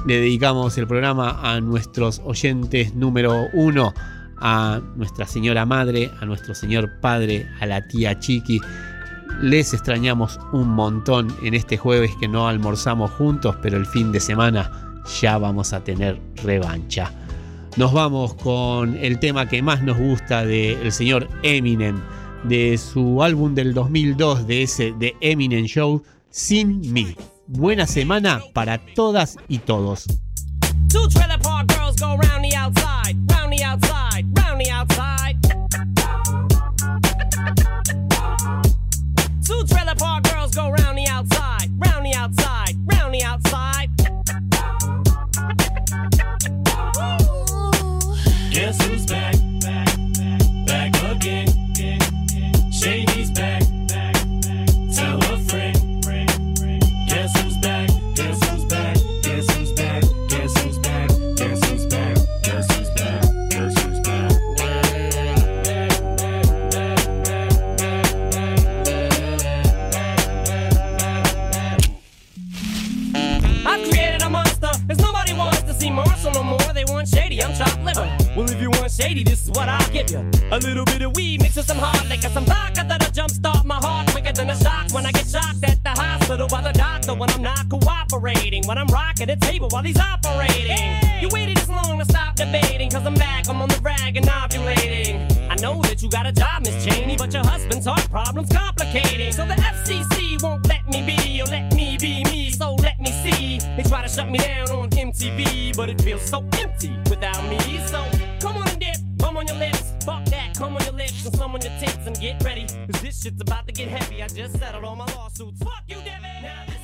le dedicamos el programa a nuestros oyentes número uno, a nuestra señora madre, a nuestro señor padre, a la tía Chiqui. Les extrañamos un montón en este jueves que no almorzamos juntos, pero el fin de semana ya vamos a tener revancha. Nos vamos con el tema que más nos gusta del señor Eminem, de su álbum del 2002, de ese de Eminem Show, Sin Me. Buena semana para todas y todos. Two park girls go the round the outside, round the outside. Shady, I'm chopped liver. Well, if you want shady, this is what I'll give you. A little bit of weed mixed with some hard liquor, some vodka that'll jumpstart my heart quicker than a shock when I get shocked at the hospital by the doctor when I'm not cooperating. When I'm rocking the table while he's operating. You waited this long to stop debating, cause I'm back, I'm on the rag and ovulating. I know that you got a job, Miss Cheney, but your husband's heart problem's complicating. So the FCC won't let me be, or let me be me, so let me see. They try to shut me down on MTV, but it feels so empty without me. So come on and dip, come on your lips, fuck that, come on your lips, and some on your tits, and get ready. Cause this shit's about to get heavy. I just settled all my lawsuits. Fuck you, Devin!